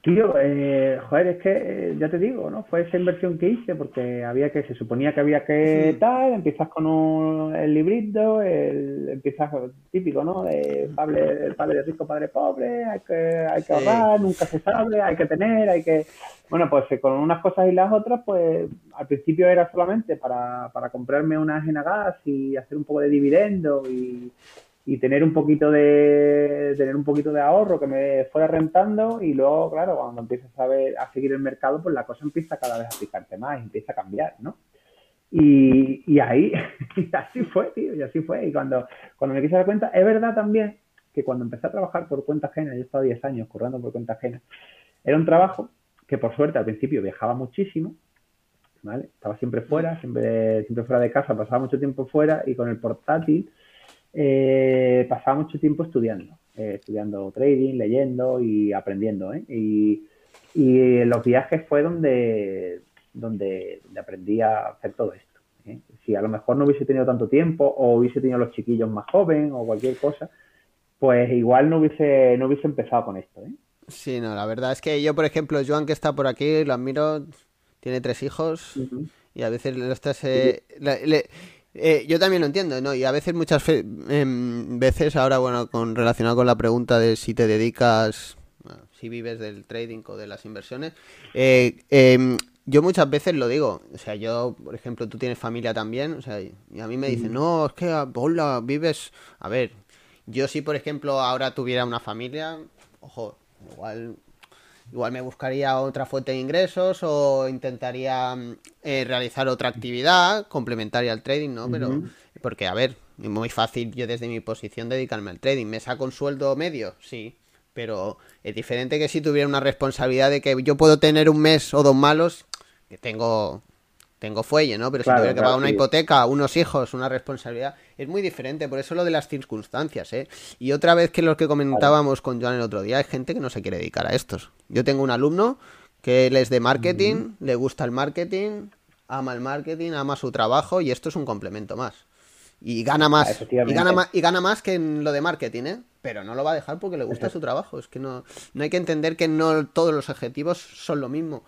Tío, eh, joder, es que eh, ya te digo, ¿no? Fue esa inversión que hice porque había que, se suponía que había que tal, empiezas con un, el librito, el, empiezas típico, ¿no? De padre, padre rico, padre pobre, hay que, hay que Sí. ahorrar, nunca se sabe, hay que tener, hay que... Bueno, pues eh, con unas cosas y las otras, pues al principio era solamente para, para comprarme una ajena gas y hacer un poco de dividendo y, y tener un poquito de tener un poquito de ahorro que me fuera rentando y luego claro cuando empiezas a ver a seguir el mercado pues la cosa empieza cada vez a picarte más empieza a cambiar no y, y ahí y así fue tío y así fue y cuando cuando me quise dar cuenta es verdad también que cuando empecé a trabajar por cuenta ajena yo he estado 10 años currando por cuenta ajena era un trabajo que por suerte al principio viajaba muchísimo ¿vale? Estaba siempre fuera, siempre, siempre fuera de casa, pasaba mucho tiempo fuera y con el portátil eh, pasaba mucho tiempo estudiando, eh, estudiando trading, leyendo y aprendiendo, ¿eh? Y, y los viajes fue donde, donde, donde aprendí a hacer todo esto. ¿eh? Si a lo mejor no hubiese tenido tanto tiempo o hubiese tenido los chiquillos más jóvenes o cualquier cosa, pues igual no hubiese, no hubiese empezado con esto, ¿eh? Sí, no, la verdad es que yo, por ejemplo, Joan que está por aquí, lo admiro, tiene tres hijos Ujú. y a veces le estás... eh, le- le- eh, yo también lo entiendo, ¿no? Y a veces, muchas fe- em, veces, ahora, bueno, con relacionado con la pregunta de si te dedicas, bueno, si vives del trading o de las inversiones, eh, em, yo muchas veces lo digo, o sea, yo, por ejemplo, tú tienes familia también, o sea, y a mí me dicen, no, es que, hola, vives, a ver, yo si, por ejemplo, ahora tuviera una familia, ojo, igual Igual me buscaría otra fuente de ingresos o intentaría mm, eh, realizar otra actividad complementaria al trading, ¿no? Pero, porque, a ver, es muy fácil yo desde mi posición dedicarme al trading. ¿Me saco un sueldo medio? Sí. Pero es diferente que si tuviera una responsabilidad de que yo puedo tener un mes o dos malos, que tengo, tengo fuelle, ¿no? Pero si Claro, tuviera que claro, pagar una sí. hipoteca, unos hijos, una responsabilidad, es muy diferente. Por eso lo de las circunstancias, ¿eh? Y otra vez que lo que comentábamos con Joan el otro día, hay gente que no se quiere dedicar a estos. Yo tengo un alumno que él es de marketing, le gusta el marketing, ama el marketing, ama su trabajo y esto es un complemento más. Y gana más. Y gana más, y gana más que en lo de marketing, ¿eh? Pero no lo va a dejar porque le gusta su trabajo. Es que no, no hay que entender que no todos los objetivos son lo mismo.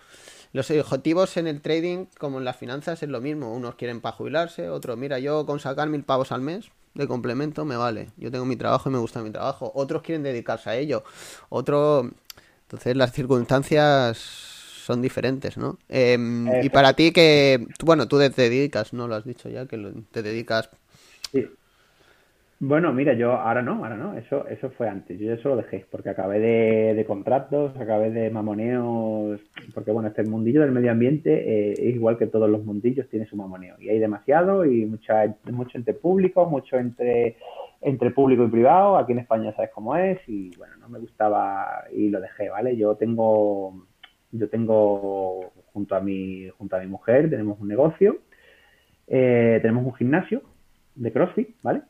Los objetivos en el trading, como en las finanzas, es lo mismo. Unos quieren para jubilarse, otros, mira, yo con sacar mil pavos al mes de complemento me vale. Yo tengo mi trabajo y me gusta mi trabajo. Otros quieren dedicarse a ello. Otro. Entonces las circunstancias son diferentes, ¿no? Em, y para ti que, bueno, tú te dedicas, ¿no? Lo has dicho ya, que te dedicas... Sí. Bueno, mira, yo ahora no, ahora no, eso, eso fue antes, yo eso lo dejé, porque acabé de, contratos, acabé de mamoneos, porque bueno, este mundillo del medio ambiente eh, es igual que todos los mundillos, tiene su mamoneo, y hay demasiado, y mucha, mucho entre público, mucho entre, entre público y privado, aquí en España sabes cómo es, y bueno, no me gustaba y lo dejé, ¿vale? Yo tengo, yo tengo junto a mi, junto a mi mujer, tenemos un negocio, eh, tenemos un gimnasio de CrossFit, ¿vale?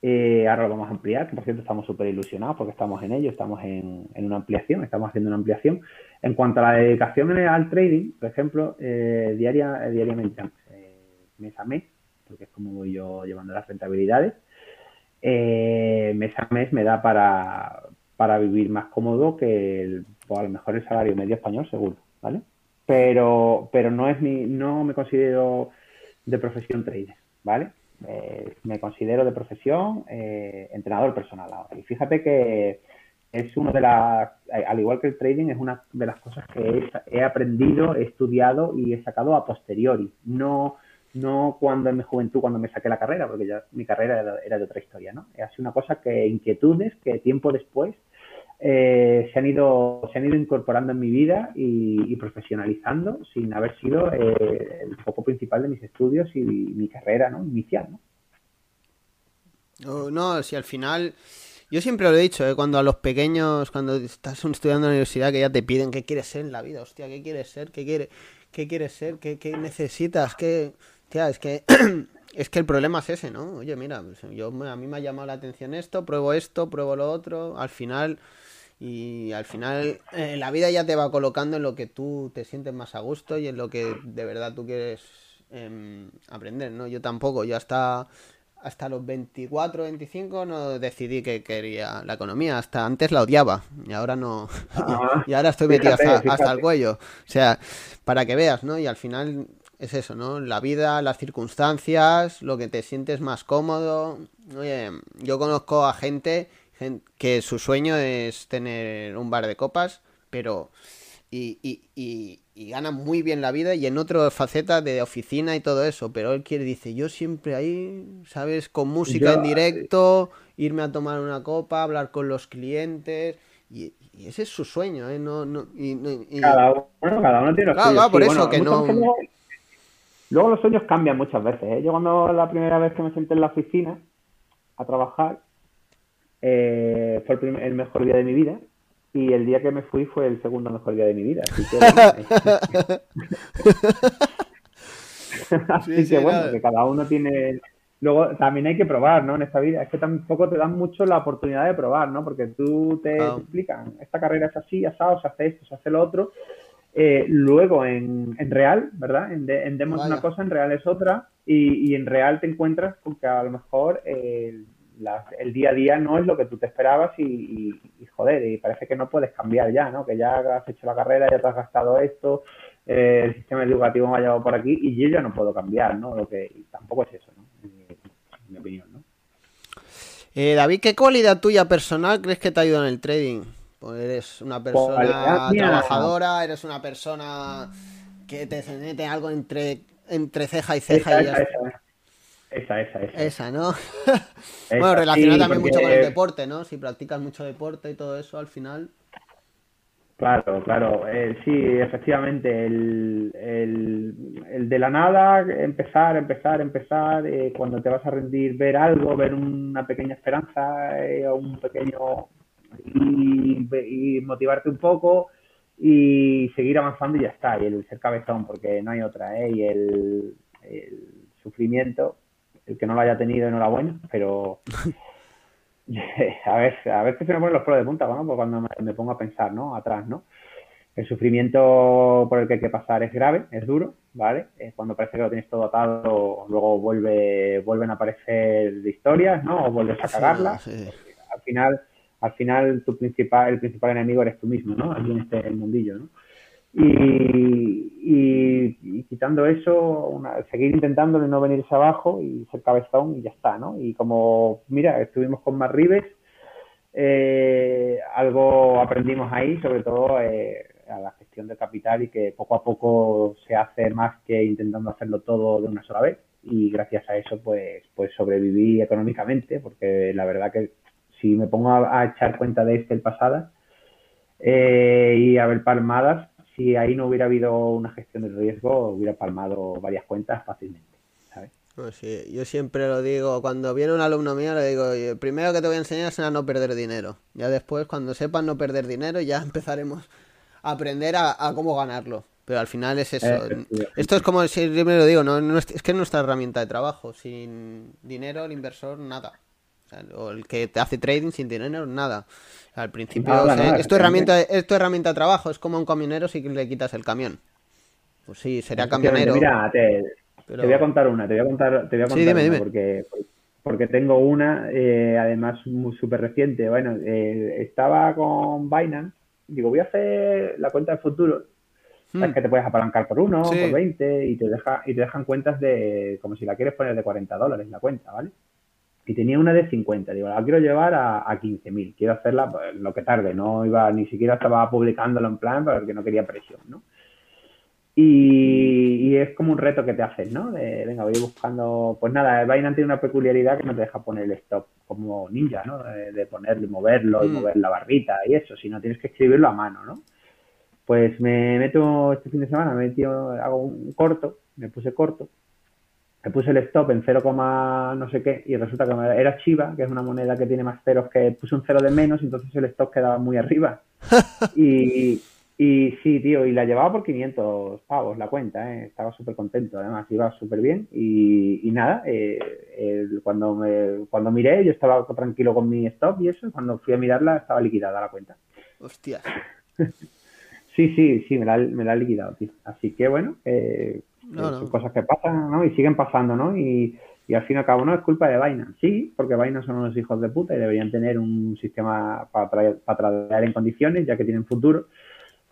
Eh, ahora lo vamos a ampliar, que por cierto estamos súper ilusionados porque estamos en ello, estamos en, en una ampliación, estamos haciendo una ampliación. En cuanto a la dedicación al trading, por ejemplo, eh, diaria, eh, diariamente, eh, mes a mes, porque es como voy yo llevando las rentabilidades, mes a mes me da para, para vivir más cómodo que el, a lo mejor el salario medio español, seguro, ¿vale? Pero, pero no es mi, no me considero de profesión trader, ¿vale? Eh, me considero de profesión eh, entrenador personal ahora. Y fíjate que es uno de las, al igual que el trading, es una de las cosas que he, aprendido, he estudiado y he sacado a posteriori. No, no cuando en mi juventud, cuando me saqué la carrera, porque ya mi carrera era, era de otra historia, ¿no? Ha sido una cosa que inquietudes que tiempo después eh, se, han ido, se han ido incorporando en mi vida y, profesionalizando sin haber sido eh, el foco principal de mis estudios y mi carrera ¿no? inicial. ¿no? No, no, si al final... Yo siempre lo he dicho, ¿eh? cuando a los pequeños, cuando estás estudiando en la universidad, que ya te piden qué quieres ser en la vida, hostia, qué quieres ser, qué, quiere, qué quieres ser, qué, qué necesitas, qué... Es que... es que el problema es ese, ¿no? Oye, mira, pues yo, a mí me ha llamado la atención esto, pruebo esto, pruebo lo otro, al final... Y al final eh, la vida ya te va colocando en lo que tú te sientes más a gusto y en lo que de verdad tú quieres em, aprender, ¿no? Yo tampoco, yo hasta, hasta los 24, 25 no decidí que quería la economía, hasta antes la odiaba y ahora no, Ah, y ahora estoy metido fíjate, hasta, hasta el cuello, o sea, para que veas, ¿no? Y al final es eso, ¿no? La vida, las circunstancias, lo que te sientes más cómodo. Oye, yo conozco a gente gen- que su sueño es tener un bar de copas, pero y, y, y, y gana muy bien la vida y en otra faceta de oficina y todo eso, pero él quiere, dice, yo siempre ahí, ¿sabes? Con música Yo- en directo, irme a tomar una copa, hablar con los clientes. Y, ese es su sueño, ¿eh? No, no, y, no- y- Cada uno, cada uno tiene los Claro, claro, por sí, eso bueno, que no- veces luego los sueños cambian muchas veces. ¿eh? Yo cuando la primera vez que me senté en la oficina a trabajar, eh, fue el, prim- el mejor día de mi vida. Y el día que me fui fue el segundo mejor día de mi vida. Así que, bueno, Así Sí, sí, que bueno, que cada uno tiene. Luego también hay que probar, ¿no? En esta vida. Es que tampoco te dan mucho la oportunidad de probar, ¿no? Porque tú te, te explican, esta carrera es así, asado, se hace esto, se hace lo otro. Eh, luego en, en real, ¿verdad? En, de- en demo es una Vaya. cosa, en real es otra. Y, y en real te encuentras con que a lo mejor eh, la- el día a día no es lo que tú te esperabas y, y- y, joder, y parece que no puedes cambiar ya, ¿no? Que ya has hecho la carrera, ya te has gastado esto, eh, el sistema educativo me ha llevado por aquí y yo ya no puedo cambiar, ¿no? Lo que y tampoco es eso, ¿no? En mi, en mi opinión, ¿no? Eh, David, ¿qué cualidad tuya personal crees que te ayuda en el trading? Pues eres una persona Cualidad mía. trabajadora, eres una persona que te mete algo entre, entre ceja y ceja Esa, y ya esa, está. esa, esa, esa, esa. Esa, ¿no? Esa, bueno, relacionado sí, también porque- mucho con el deporte, ¿no? Si practicas mucho deporte y todo eso, al final. Claro, claro. Eh, sí, efectivamente, el, el, el de la nada, empezar, empezar, empezar, eh, cuando te vas a rendir, ver algo, ver una pequeña esperanza eh, o un pequeño... Y, y motivarte un poco y seguir avanzando y ya está. Y el ser cabezón, porque no hay otra, ¿eh? Y el, el sufrimiento, el que no lo haya tenido, enhorabuena, pero... A ver, a veces se me ponen los pelos de punta, ¿no? Pues cuando me, me pongo a pensar, ¿no? Atrás, ¿no? El sufrimiento por el que hay que pasar es grave, es duro, ¿vale? Cuando parece que lo tienes todo atado, luego vuelve, vuelven a aparecer historias, ¿no? O vuelves a cagarla. Sí. Al final, al final tu principal, el principal enemigo eres tú mismo, ¿no? Aquí en este mundillo, ¿no? Y, y- y quitando eso, una- seguir intentando de no venirse abajo y ser cabezón y ya está, ¿no? Y como, mira, estuvimos con más Rives, eh, algo aprendimos ahí, sobre todo eh, a la gestión del capital y que poco a poco se hace más que intentando hacerlo todo de una sola vez y gracias a eso pues, pues sobreviví económicamente porque la verdad que si me pongo a, echar cuenta de este el pasado eh, y a ver palmadas, si ahí no hubiera habido una gestión del riesgo, hubiera palmado varias cuentas fácilmente, ¿sabes? No, sí, yo siempre lo digo, cuando viene un alumno mío le digo, "Oye, primero que te voy a enseñar es a no perder dinero. Ya después, cuando sepas no perder dinero, ya empezaremos a aprender a, a cómo ganarlo. Pero al final es eso. Efectivamente. Esto es como siempre lo digo, no, No es, es que es nuestra herramienta de trabajo. Sin dinero, el inversor, nada. O, el que te hace trading sin dinero, nada. Al principio, o sea, nada, es, tu herramienta, es tu herramienta de trabajo. Es como un camionero si le quitas el camión. Pues sí, será camionero. Mira, te, pero- te voy a contar una, te voy a contar, te voy a Sí, contar dime, una dime. porque porque tengo una, eh, además muy súper reciente. Bueno, eh, estaba con Binance, digo, voy a hacer la cuenta de futuro. Hmm. que te puedes apalancar por uno, Sí. por 20 y te deja y te dejan cuentas de como si la quieres poner de 40 dólares la cuenta, ¿vale? Y tenía una de 50, digo, la quiero llevar a, a 15.000, quiero hacerla pues, lo que tarde, no iba, ni siquiera estaba publicándolo en plan porque no quería presión, ¿no? Y, y es como un reto que te haces, ¿no? De, venga, voy buscando. Pues nada, Binance tiene una peculiaridad que no te deja poner el stop como ninja, ¿no? De, de ponerlo y moverlo y Mm. mover la barrita y eso, sino tienes que escribirlo a mano, ¿no? Pues me meto este fin de semana, me metió, hago un corto, me puse corto, me puse el stop en 0, no sé qué, y resulta que era Chiva, que es una moneda que tiene más ceros que puse un cero de menos, entonces el stop quedaba muy arriba. Y, y sí, tío, y la llevaba por 500 pavos la cuenta, ¿eh? estaba súper contento, además iba súper bien. Y, y nada, eh, cuando, me, cuando miré, yo estaba tranquilo con mi stop y eso, y cuando fui a mirarla estaba liquidada la cuenta. Hostias. Sí, sí, sí, me la, me la ha liquidado, tío. Así que bueno, eh, No, eh, no. son cosas que pasan, ¿no? Y siguen pasando, ¿no? Y, y al fin y al cabo no es culpa de Binance. Sí, porque Binance son unos hijos de puta y deberían tener un sistema para, traer, para tradear en condiciones, ya que tienen futuro.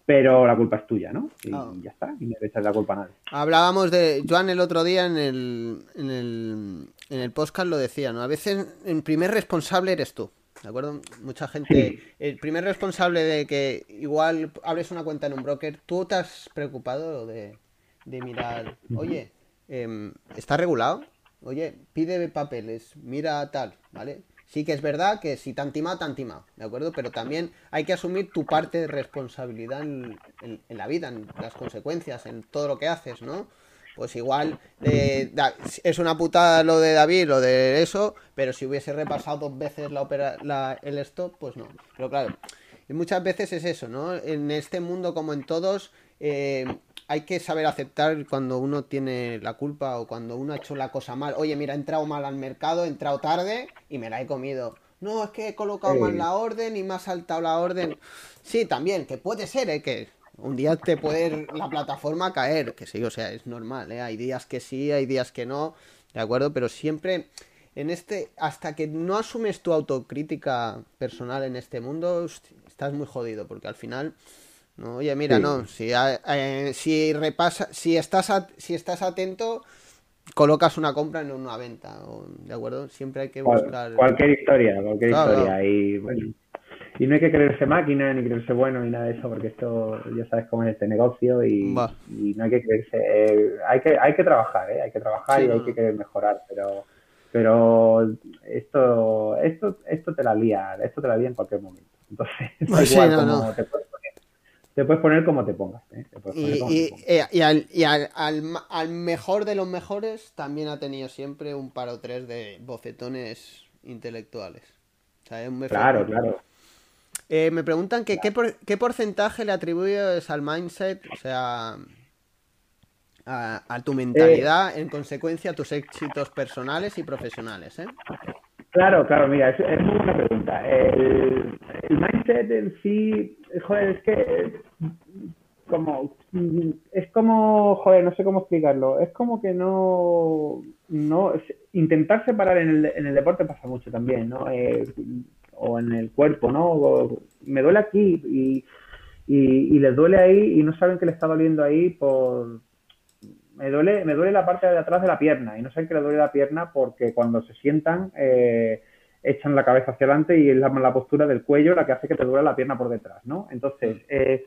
Pero la culpa es tuya, ¿no? Y Ah. ya está, y no le echas la culpa a nadie. Hablábamos de. Joan el otro día en el, en el, en el podcast lo decía, ¿no? A veces el primer responsable eres tú. ¿De acuerdo? Mucha gente. Sí. El primer responsable de que igual abres una cuenta en un broker, ¿tú te has preocupado de, de mirar, oye, em, ¿está regulado? Oye, pide papeles, mira tal, ¿vale? Sí que es verdad que si te han timado, te han timado, ¿de acuerdo? Pero también hay que asumir tu parte de responsabilidad en, en- en la vida, en las consecuencias, en todo lo que haces, ¿no? Pues igual eh, es una putada lo de David, lo de eso, pero si hubiese repasado dos veces la opera, la- el stop, pues no. Pero claro, y muchas veces es eso, ¿no? En este mundo como en todos, eh, hay que saber aceptar cuando uno tiene la culpa o cuando uno ha hecho la cosa mal. Oye, mira, he entrado mal al mercado, he entrado tarde y me la he comido. No, es que he colocado Sí. mal la orden y me ha saltado la orden. Sí, también, que puede ser, ¿eh? Que un día te puede la plataforma caer, que sí, o sea, es normal, ¿eh? Hay días que sí, hay días que no, ¿de acuerdo? Pero siempre en este, hasta que no asumes tu autocrítica personal en este mundo, estás muy jodido, porque al final, no, oye, mira, Sí. no, si, a- eh, si repasa, si estás, at- si estás atento, colocas una compra en una venta, ¿de acuerdo? Siempre hay que buscar. cualquier historia, cualquier Claro, historia. claro. Y bueno, y no hay que creerse máquina ni creerse bueno ni nada de eso, porque esto ya sabes cómo es este negocio y, no hay que creerse. eh, hay que hay que trabajar, ¿eh? hay que trabajar Sí, y no, hay que querer mejorar, pero pero esto esto esto te la lía, esto te la lía en cualquier momento. Entonces, Pues sí, igual no, cómo no. te puedes poner. Te puedes poner como te pongas, ¿eh? Te Y, como te y- pongas. eh, y al, y al, al mejor de los mejores también ha tenido siempre un par o tres de bofetones intelectuales. O sea, es un Claro, claro. Eh, me preguntan que qué, por- qué porcentaje le atribuyes al mindset, o sea, a, a tu mentalidad, en consecuencia a tus éxitos personales y profesionales, ¿eh? Claro, claro, mira, es, es muy buena pregunta. El, el mindset en sí, joder, es que eh, como es como, joder, no sé cómo explicarlo. Es como que no, no intentar separar en el, en el deporte pasa mucho también, ¿no? Eh, o en el cuerpo, ¿no? Me duele aquí y, y, y les duele ahí y no saben que le está doliendo ahí por me duele, me duele la parte de atrás de la pierna y no saben que le duele la pierna porque cuando se sientan eh, echan la cabeza hacia adelante y es la, la postura del cuello la que hace que te duele la pierna por detrás, ¿no? Entonces, eh,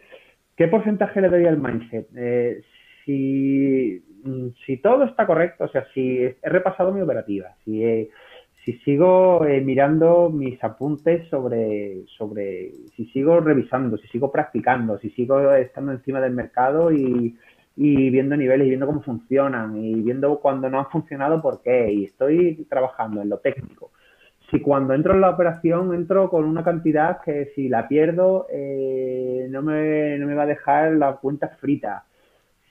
¿qué porcentaje le doy al mindset? Eh, si, mm, si todo está correcto, o sea, si he repasado mi operativa, si, he- si sigo eh, mirando mis apuntes sobre, sobre, si sigo revisando, si sigo practicando, si sigo estando encima del mercado y viendo niveles y viendo cómo funcionan y viendo cuando no han funcionado por qué y estoy trabajando en lo técnico. Si cuando entro en la operación entro con una cantidad que si la pierdo eh, no, me, no me va a dejar la cuenta frita.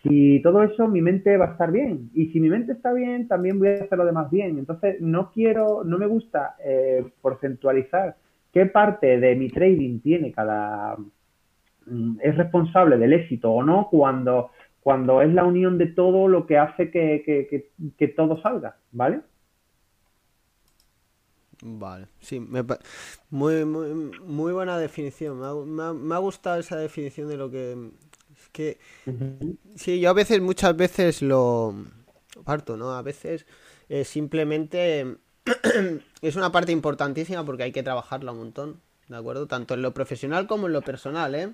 Si todo eso, mi mente va a estar bien. Y si mi mente está bien, también voy a hacer lo demás bien. Entonces, no quiero, no me gusta eh, porcentualizar qué parte de mi trading tiene cada, mm, es responsable del éxito o no cuando, cuando es la unión de todo lo que hace que, que, que, que todo salga, ¿vale? Vale, sí, me pa- muy, muy, muy buena definición. Me ha, me ha- me ha gustado esa definición de lo que... Es que, sí, yo a veces, muchas veces lo parto, ¿no? A veces eh, simplemente es una parte importantísima porque hay que trabajarla un montón, ¿de acuerdo? Tanto en lo profesional como en lo personal, ¿eh?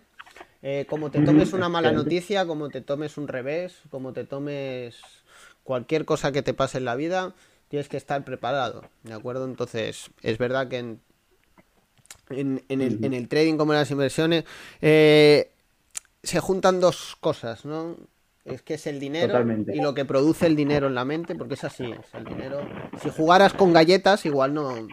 Eh, como te tomes una mala noticia, como te tomes un revés, como te tomes cualquier cosa que te pase en la vida, tienes que estar preparado, ¿de acuerdo? Entonces, es verdad que en, en, en el, en el trading como en las inversiones eh, se juntan dos cosas, ¿no? Es que es el dinero Totalmente. y lo que produce el dinero en la mente, porque es así, es el dinero. Si jugaras con galletas, igual no, ¿de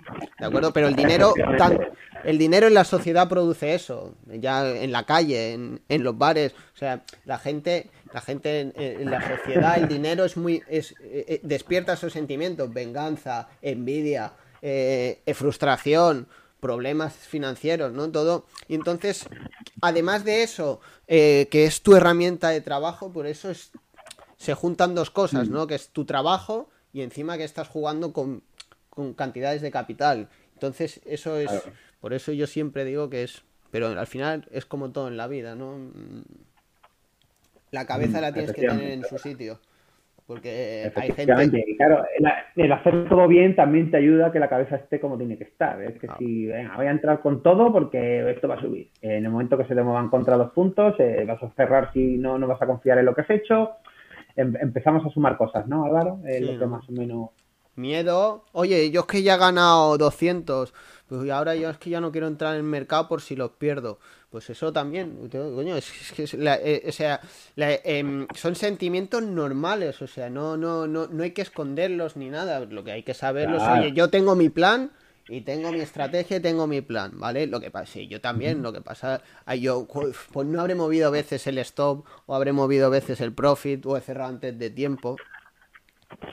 acuerdo? Pero el dinero, tan- el dinero en la sociedad produce eso, ya en la calle, en, en los bares, o sea, la gente, la gente en, en la sociedad, el dinero es muy, es, eh, eh, despierta esos sentimientos, venganza, envidia, eh, frustración, problemas financieros, ¿no? Todo. Y entonces, además de eso, eh, que es tu herramienta de trabajo, por eso es, se juntan dos cosas, ¿no? Que es tu trabajo y encima que estás jugando con, con cantidades de capital. Entonces, eso es, por eso yo siempre digo que es, pero al final es como todo en la vida, ¿no? La cabeza Mm, la tienes que tener en su sitio. Porque hay gente... Claro, el, hacer todo bien también te ayuda a que la cabeza esté como tiene que estar. Es que Ah. si, venga, voy a entrar con todo porque esto va a subir. En el momento que se te muevan contra dos puntos, eh, vas a cerrar si no, no vas a confiar en lo que has hecho. Em- empezamos a sumar cosas, ¿no, Álvaro? Es Sí, lo que más o menos... Miedo. Oye, yo es que ya he ganado 200. Pues ahora yo es que ya no quiero entrar en el mercado por si los pierdo. Pues eso también. Coño, es, es que es la- eh, o sea, la- em, son sentimientos normales. O sea, no, no, no, no hay que esconderlos ni nada. Lo que hay que saberlo es, Claro. oye, yo tengo mi plan. Y tengo mi estrategia y tengo mi plan, ¿vale? Lo que pasa, sí, yo también, lo que pasa, yo, pues no habré movido a veces el stop, o habré movido a veces el profit, o he cerrado antes de tiempo,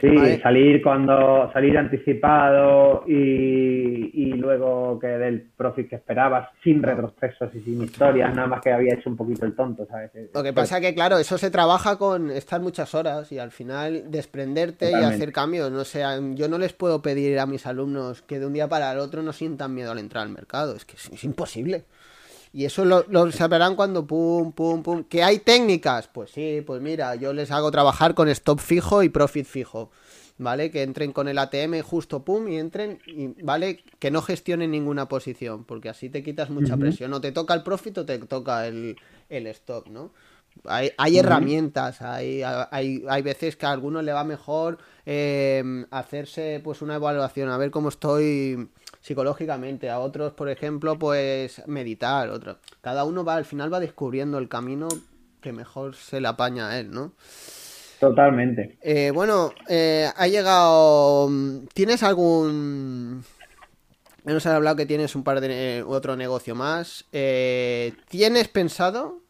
Sí, Vale. salir cuando salir anticipado y, y luego que del profit que esperabas, sin retrocesos y sin historias, nada más que había hecho un poquito el tonto, ¿sabes? Lo que pasa que, claro, eso se trabaja con estar muchas horas y al final desprenderte y hacer cambios. No sé, yo no les puedo pedir a mis alumnos que de un día para el otro no sientan miedo al entrar al mercado. Es que es, es imposible. Y eso lo, lo sabrán cuando pum, pum, pum. ¿Que hay técnicas? Pues sí, pues mira, yo les hago trabajar con stop fijo y profit fijo. ¿Vale? Que entren con el ATM justo, pum, y entren, y, ¿vale? Que no gestionen ninguna posición, porque así te quitas mucha presión. O te toca el profit o te toca el, el stop, ¿no? Hay, hay herramientas, hay, hay, hay veces que a algunos le va mejor eh, hacerse pues una evaluación, a ver cómo estoy psicológicamente, a otros, por ejemplo, pues meditar, otros. Cada uno va, al final va descubriendo el camino que mejor se le apaña a él, ¿no? Totalmente. Eh, bueno, eh, ha llegado. ¿Tienes algún.? Hemos hablado que tienes un par de otro negocio más. Eh, ¿Tienes pensado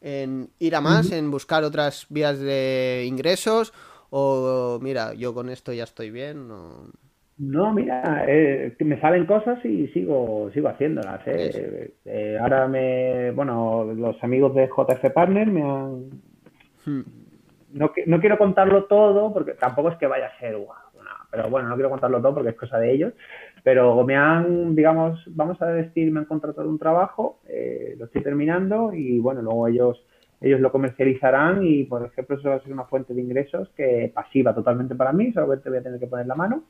en ir a más, en buscar otras vías de ingresos? O mira, yo con esto ya estoy bien. o- No, mira, eh, me salen cosas y sigo, sigo haciéndolas. ¿eh? Eh, ahora me, bueno, los amigos de JF Partner me han, Hmm. no, no quiero contarlo todo porque tampoco es que vaya a ser guau, no, pero bueno, no quiero contarlo todo porque es cosa de ellos. Pero me han, digamos, vamos a decir, me han contratado un trabajo, eh, lo estoy terminando y bueno, luego ellos, ellos lo comercializarán y por ejemplo eso va a ser una fuente de ingresos que pasiva totalmente para mí, solamente voy a tener que poner la mano.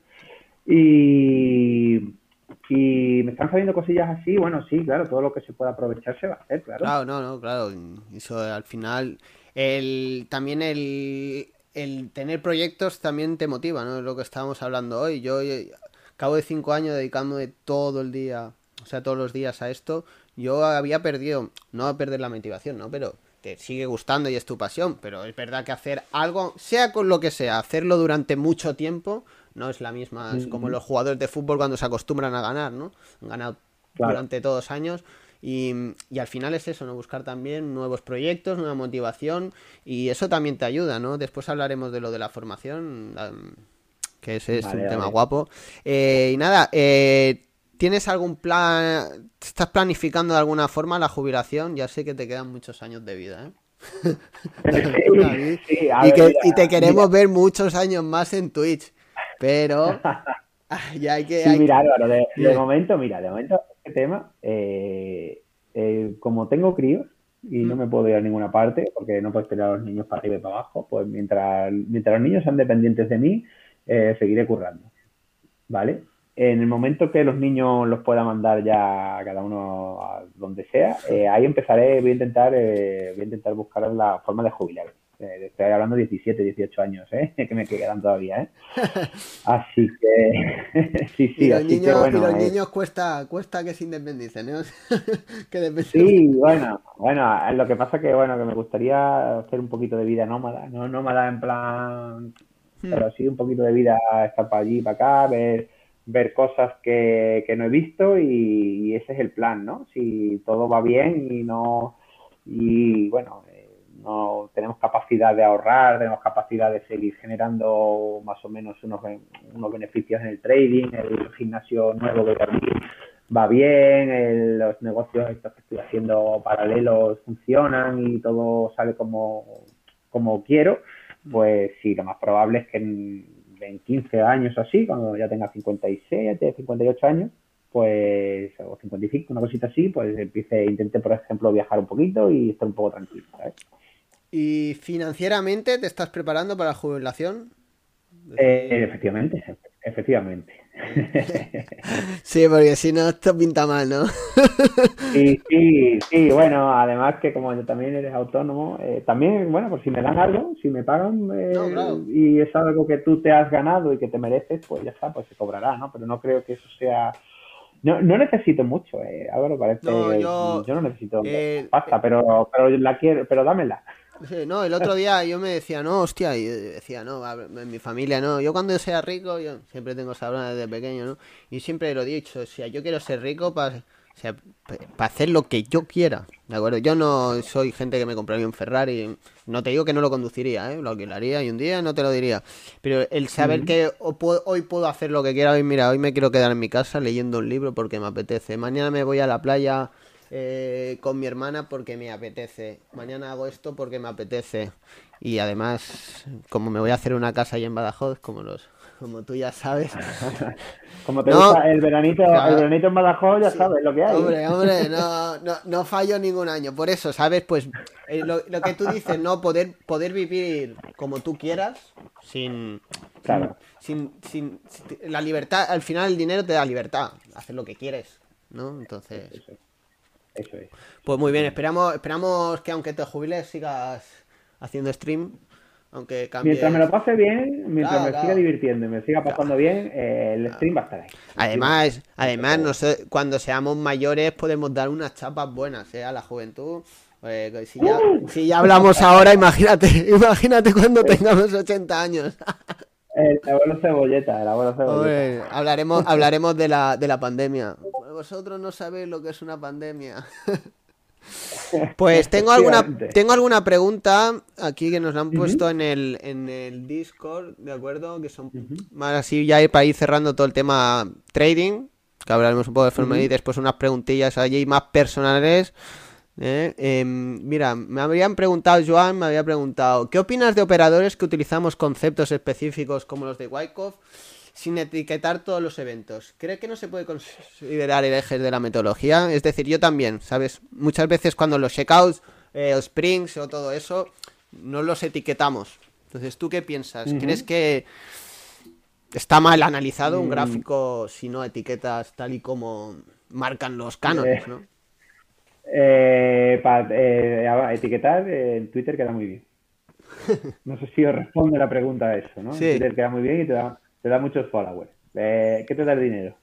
Y, y me están saliendo cosillas así, bueno, sí, claro, todo lo que se pueda aprovechar se va a hacer, claro. Claro, no, no, claro. Eso al final. El, también el, el tener proyectos también te motiva, ¿no? Es lo que estábamos hablando hoy. Yo eh, cabo de cinco años dedicándome todo el día, o sea, todos los días a esto. Yo había perdido, no a perder la motivación, ¿no? Pero te sigue gustando y es tu pasión. Pero es verdad que hacer algo, sea con lo que sea, hacerlo durante mucho tiempo, no es la misma. Es como los jugadores de fútbol cuando se acostumbran a ganar, ¿no? Han ganado Claro. durante todos años. Y, y al final es eso, ¿no? Buscar también nuevos proyectos, nueva motivación y eso también te ayuda, ¿no? Después hablaremos de lo de la formación, que ese es Vale, un tema guapo. Eh, y nada, eh, ¿tienes algún plan? ¿Estás planificando de alguna forma la jubilación? Ya sé que te quedan muchos años de vida, ¿eh? Sí, y, ver, que, mira, y te queremos mira. ver muchos años más en Twitch, pero ya hay que... Sí, hay- mira, Álvaro, de, momento, mira, de momento, este tema, eh, eh, como tengo críos y no Mm. me puedo ir a ninguna parte porque no puedo tener a los niños para arriba y para abajo, pues mientras, mientras los niños sean dependientes de mí, eh, seguiré currando, ¿vale? En el momento que los niños los pueda mandar ya cada uno a donde sea, eh, ahí empezaré, voy a intentar, eh, voy a intentar buscar la forma de jubilar. Eh, estoy hablando de 17, 18 años, ¿eh? que me quedan todavía, ¿eh? Así que, sí, y sí, los, así que niños, y los eh, niños cuesta, cuesta que se independicen, depende- sí, bueno, bueno, lo que pasa que, bueno, que me gustaría hacer un poquito de vida nómada, no nómada en plan, Hmm. pero sí un poquito de vida, estar para allí, para acá, ver, ver cosas que, que no he visto y, y ese es el plan, ¿no? Si todo va bien y no, y bueno, eh, no tenemos capacidad de ahorrar, tenemos capacidad de seguir generando más o menos unos, unos beneficios en el trading, el gimnasio nuevo que también va bien, los negocios estos que estoy haciendo paralelos funcionan y todo sale como, como quiero, pues sí, lo más probable es que en, en 15 años o así, cuando ya tenga 57, 58 años, pues, o 55, una cosita así, pues empiece, intente, por ejemplo, viajar un poquito y estar un poco tranquilo, ¿sabes? ¿Y financieramente te estás preparando para la jubilación? Eh, efectivamente, efectivamente. Sí, porque si no, esto pinta mal, ¿no? Sí, sí, sí, bueno, además que como yo también eres autónomo, eh, también, bueno, por si me dan algo, si me pagan eh, No, claro. y es algo que tú te has ganado y que te mereces, pues ya está, pues se cobrará, ¿no? Pero no creo que eso sea... No, no necesito mucho, eh, Álvaro, parece... No, yo- no necesito pasta, pero, pero la quiero, pero dámela. Sí, no, el otro día yo me decía, no, hostia, y yo decía, no, en mi familia no, yo cuando sea rico, yo siempre tengo esa broma desde pequeño, ¿no? Y siempre lo he dicho, o sea, yo quiero ser rico para O sea, para hacer lo que yo quiera, ¿de acuerdo? Yo no soy gente que me compraría un Ferrari, no te digo que no lo conduciría, ¿eh? Lo alquilaría y un día no te lo diría. Pero el saber que hoy puedo hacer lo que quiera, hoy mira, hoy me quiero quedar en mi casa leyendo un libro porque me apetece. Mañana me voy a la playa eh, con mi hermana porque me apetece. Mañana hago esto porque me apetece. Y además, como me voy a hacer una casa ahí en Badajoz, como los, como tú ya sabes. Como te No. gusta el veranito, Claro. el veranito en Badajoz, ya sabes lo que hay. Hombre, hombre, no, no, no fallo ningún año. Por eso, ¿sabes? Pues eh, lo, lo que tú dices, ¿no? Poder, poder vivir como tú quieras, sin, Claro. sin, sin, sin- La libertad, al final el dinero te da libertad, hacer lo que quieres, ¿no? Entonces, Eso es. pues muy bien, esperamos, esperamos que aunque te jubiles sigas haciendo stream, aunque cambie. Mientras me lo pase bien, mientras Claro, me claro. siga divirtiendo y me siga pasando bien, eh, el stream va a estar ahí. Además, además no sé, cuando seamos mayores podemos dar unas chapas buenas, ¿eh? A la juventud. Eh, si, ya, si ya hablamos ahora, imagínate, imagínate cuando tengamos 80 años. El abuelo cebolleta, el abuelo cebolleta. Hombre, hablaremos, hablaremos de la, de la pandemia. Vosotros no sabéis lo que es una pandemia. Pues tengo alguna, tengo alguna pregunta aquí que nos la han puesto en el, en el Discord, ¿de acuerdo? Que son más así ya para ir cerrando todo el tema trading, que hablaremos un poco de forma y después unas preguntillas allí más personales. ¿Eh? Em, mira, me habrían preguntado, Joan, me había preguntado, ¿qué opinas de operadores que utilizamos conceptos específicos como los de Wyckoff sin etiquetar todos los eventos? ¿Cree que no se puede considerar herejes de la metodología? Es decir, yo también, ¿sabes? Muchas veces cuando los checkouts, eh, o springs o todo eso, no los etiquetamos. Entonces, ¿tú qué piensas? ¿Crees que está mal analizado un gráfico si no etiquetas tal y como marcan los cánones, Eh, ¿no? Eh, pa- eh, etiquetar eh, en Twitter queda muy bien. No sé si os responde la pregunta a eso, ¿no? En Sí. Twitter queda muy bien y te da, te da muchos followers. Eh, ¿Qué te da el dinero?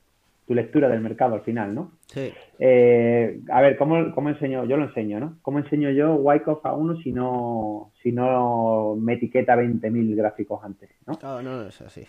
Tu lectura del mercado al final, ¿no? Sí. Eh, a ver, ¿cómo, ¿cómo enseño? Yo lo enseño, ¿no? ¿Cómo enseño yo Wyckoff a uno si no, si no me etiqueta 20.000 gráficos antes, ¿no? Claro, no, es así.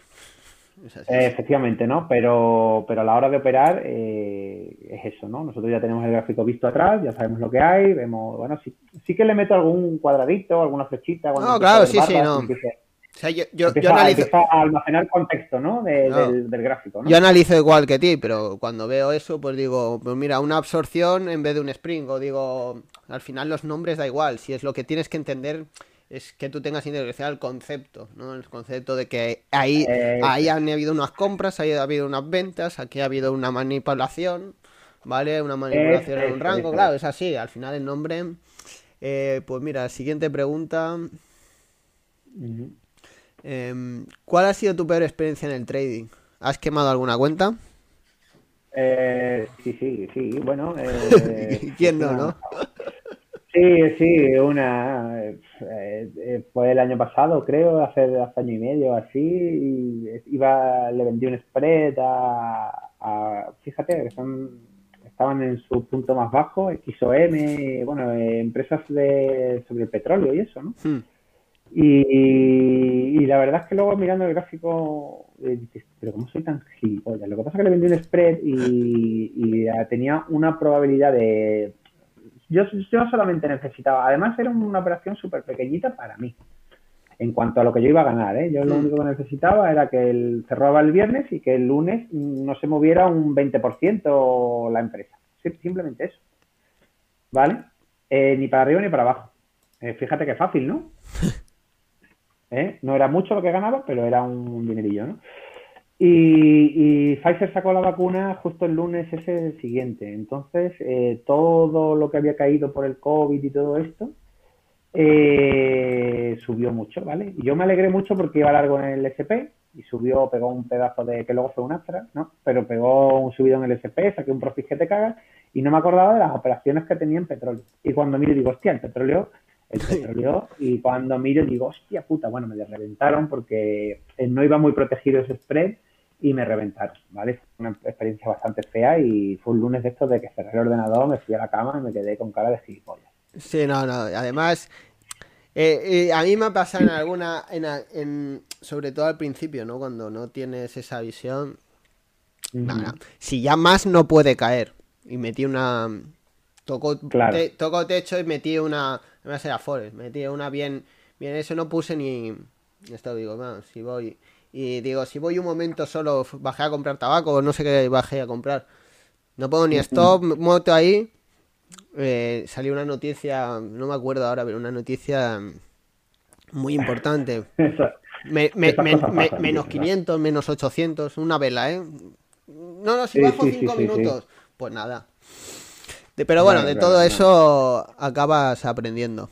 Es así. Eh, efectivamente, ¿no? Pero, pero a la hora de operar eh, es eso, ¿no? Nosotros ya tenemos el gráfico visto atrás, ya sabemos lo que hay, vemos, bueno, sí, sí que le meto algún cuadradito, alguna flechita. No, claro, sí, sí, no. Empieza, O sea, yo, yo, analizo, a almacenar contexto, ¿no? De- No. Del, del gráfico, ¿no? yo analizo igual que ti, pero cuando veo eso, pues digo, pues mira, una absorción en vez de un spring, o digo, al final los nombres da igual, si es lo que tienes que entender es que tú tengas integración al concepto, ¿no? El concepto de que ahí, Eh, ahí han habido unas compras, ahí ha habido unas ventas, aquí ha habido una manipulación, ¿vale? Una manipulación en un rango, claro, es así, al final el nombre... eh, pues mira, siguiente pregunta. Em, ¿Cuál ha sido tu peor experiencia en el trading? ¿Has quemado alguna cuenta? Eh, sí, sí, sí, bueno. eh, ¿Quién no, no? Sí, sí, una. eh, eh, fue el año pasado, creo, hace, hace año y medio así. Y iba, le vendí un spread a. a- fíjate, que son, estaban en su punto más bajo, XOM, bueno, eh, empresas de, sobre el petróleo y eso, ¿no? Hmm. Y, y la verdad es que luego mirando el gráfico, eh, dices, pero ¿cómo soy tan gilipollas? Lo que pasa es que le vendí un spread y, y, tenía una probabilidad de... Yo, yo solamente necesitaba, además era una operación súper pequeñita para mí, en cuanto a lo que yo iba a ganar, ¿eh? Yo lo único que necesitaba era que el, cerraba el viernes y que el lunes no se moviera un 20% la empresa. Simplemente eso. ¿Vale? Eh, ni para arriba ni para abajo. Eh, fíjate qué fácil, ¿no? ¿Eh? No era mucho lo que ganaba, pero era un dinerillo, ¿no? Y, y Pfizer sacó la vacuna justo el lunes ese siguiente. Entonces, eh, todo lo que había caído por el COVID y todo esto eh, subió mucho, ¿vale? Y yo me alegré mucho porque iba largo en el SP y subió, pegó un pedazo de, que luego fue un Astra, ¿no? Pero pegó un subido en el SP, saqué un profit que te cagas y no me acordaba de las operaciones que tenía en petróleo. Y cuando miro digo, hostia, el petróleo, el petróleo, y cuando miro digo, hostia puta, bueno, me reventaron porque no iba muy protegido ese spread y me reventaron, ¿vale? Fue una experiencia bastante fea y fue un lunes de estos de que cerré el ordenador, me fui a la cama y me quedé con cara de gilipollas. Sí, no, no. Además, eh, eh, a mí me ha pasado en alguna, en, sobre todo al principio, ¿no? Cuando no tienes esa visión. No. Si ya más no puede caer. y metí una... Tocó, Claro. te- tocó techo y metí una... Sé, a Forest, metí una bien... Bien, eso no puse ni... Esto digo, bueno, si voy... Y digo, si voy un momento solo, bajé a comprar tabaco, no sé qué bajé a comprar. No pongo ni stop, moto ahí. Eh, salió una noticia, no me acuerdo ahora, pero una noticia muy importante. Eso- Me- me- me- pasan, menos ¿verdad? 500, menos 800, una vela, ¿eh? No, no, si Sí, bajo sí, sí, 5 sí, sí. minutos, pues nada. De- pero bueno, de todo eso acabas aprendiendo.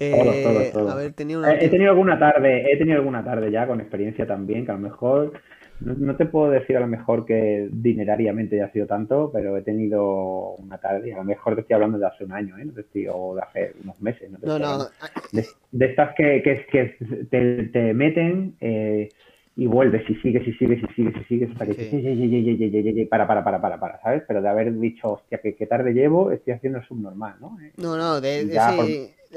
Eh, una... He, he tenido alguna tarde, he tenido alguna tarde ya con experiencia también, que a lo mejor, no, no te puedo decir a lo mejor que dinerariamente ya ha sido tanto, pero he tenido una tarde, y a lo mejor te estoy hablando de hace un año, ¿eh? No te estoy- o de hace unos meses, no te No, no. De, de estas que, que, que te, te meten eh, y vuelves y sigues y sigues y sigues y sigues hasta que Sí. dices, "Ey, ey, ey, ey, ey, ey, ey, ey, para, para, para, para, para, ¿sabes? Pero de haber dicho, hostia, que, que tarde llevo, estoy haciendo el subnormal, ¿no? Eh, No, no, de, de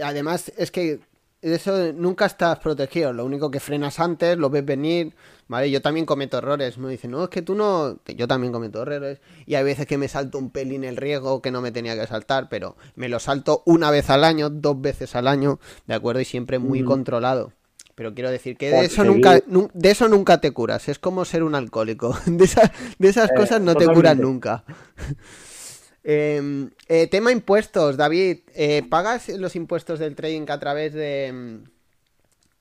además es que eso nunca estás protegido, lo único que frenas antes, lo ves venir, ¿vale? Yo también cometo errores, me dicen, no, es que tú no, yo también cometo errores, y hay veces que me salto un pelín el riesgo que no me tenía que saltar, pero me lo salto una vez al año, dos veces al año, ¿de acuerdo? Y siempre muy Ujú. controlado. Pero quiero decir que de eso nunca, nu- de eso nunca te curas, es como ser un alcohólico, de esas, de esas Eh, cosas no te curas nunca. Eh, eh, tema impuestos, David. eh, ¿Pagas los impuestos del trading a través de.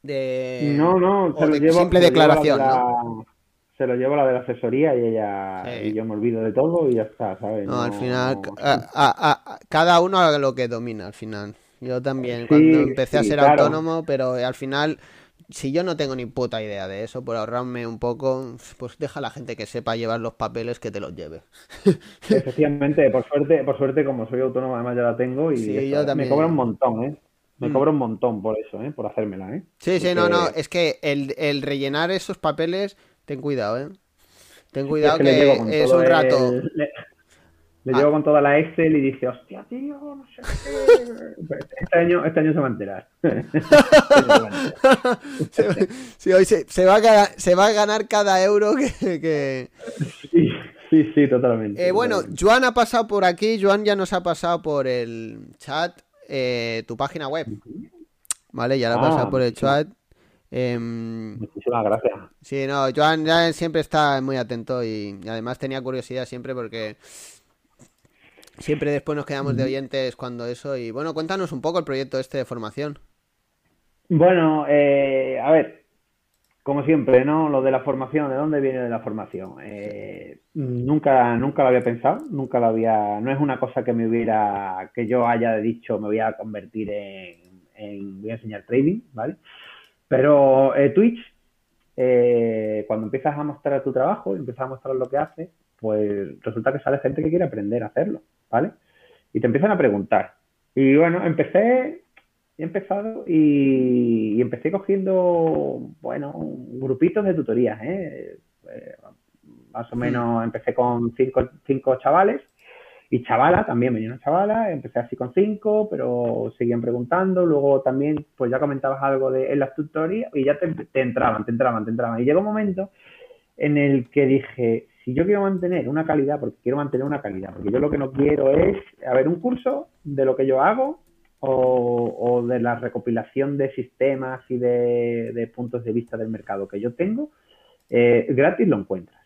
de No, no, o se lo de llevo, simple se lo llevo a la declaración, de ¿no? la- Se lo llevo a la de la asesoría y ella Sí. y yo me olvido de todo y ya está, ¿sabes? No, al final, No- a- a- a- cada uno haga lo que domina, al final. Yo también, Sí, cuando empecé a ser claro. autónomo, pero al final, si yo no tengo ni puta idea de eso, por ahorrarme un poco, pues deja a la gente que sepa llevar los papeles que te los lleve. Efectivamente, por suerte, por suerte, como soy autónomo, además ya la tengo y Sí, ya yo está. también. me cobra un montón, ¿eh? Me Mm. cobra un montón por eso, ¿eh? Por hacérmela, ¿eh? Sí, sí, no, no, es que el, el rellenar esos papeles, ten cuidado, ¿eh. Ten es cuidado que es un rato. el- le, Ah. llevo con toda la Excel y dice, hostia, tío, no sé qué. Este año, este año se va a enterar. Se- sí, hoy se, se va a ganar, se va a ganar cada euro que... que- sí, sí, sí, totalmente. Eh, bueno, totalmente. Joan ha pasado por aquí, Joan ya nos ha pasado por el chat eh, tu página web, ¿vale? Ya la ha Ah, pasado por el sí. chat. Em, Muchísimas gracias. sí, no, Joan ya siempre está muy atento y, y además tenía curiosidad siempre porque siempre después nos quedamos de oyentes cuando eso y bueno, cuéntanos un poco el proyecto este de formación. Bueno, eh, a ver, como siempre, ¿no? Lo de la formación, ¿de dónde viene de la formación? Eh, nunca, nunca lo había pensado, nunca lo había, no es una cosa que me hubiera, que yo haya dicho me voy a convertir en, en- voy a enseñar trading, ¿vale? Pero eh, Twitch, eh, cuando empiezas a mostrar tu trabajo, empiezas a mostrar lo que haces, pues resulta que sale gente que quiere aprender a hacerlo, ¿vale? Y te empiezan a preguntar. Y bueno, empecé, he empezado y, y empecé cogiendo, bueno, grupitos de tutorías, ¿eh? Eh, más o menos empecé con cinco, cinco chavales y chavala, también venía una chavala, empecé así con cinco, pero seguían preguntando, luego también, pues ya comentabas algo de en las tutorías y ya te, te entraban, te entraban, te entraban. Y llegó un momento en el que dije, si yo quiero mantener una calidad, porque quiero mantener una calidad, porque yo lo que no quiero es, a ver, un curso de lo que yo hago o, de la recopilación de sistemas y de, puntos de vista del mercado que yo tengo, eh, gratis lo encuentras.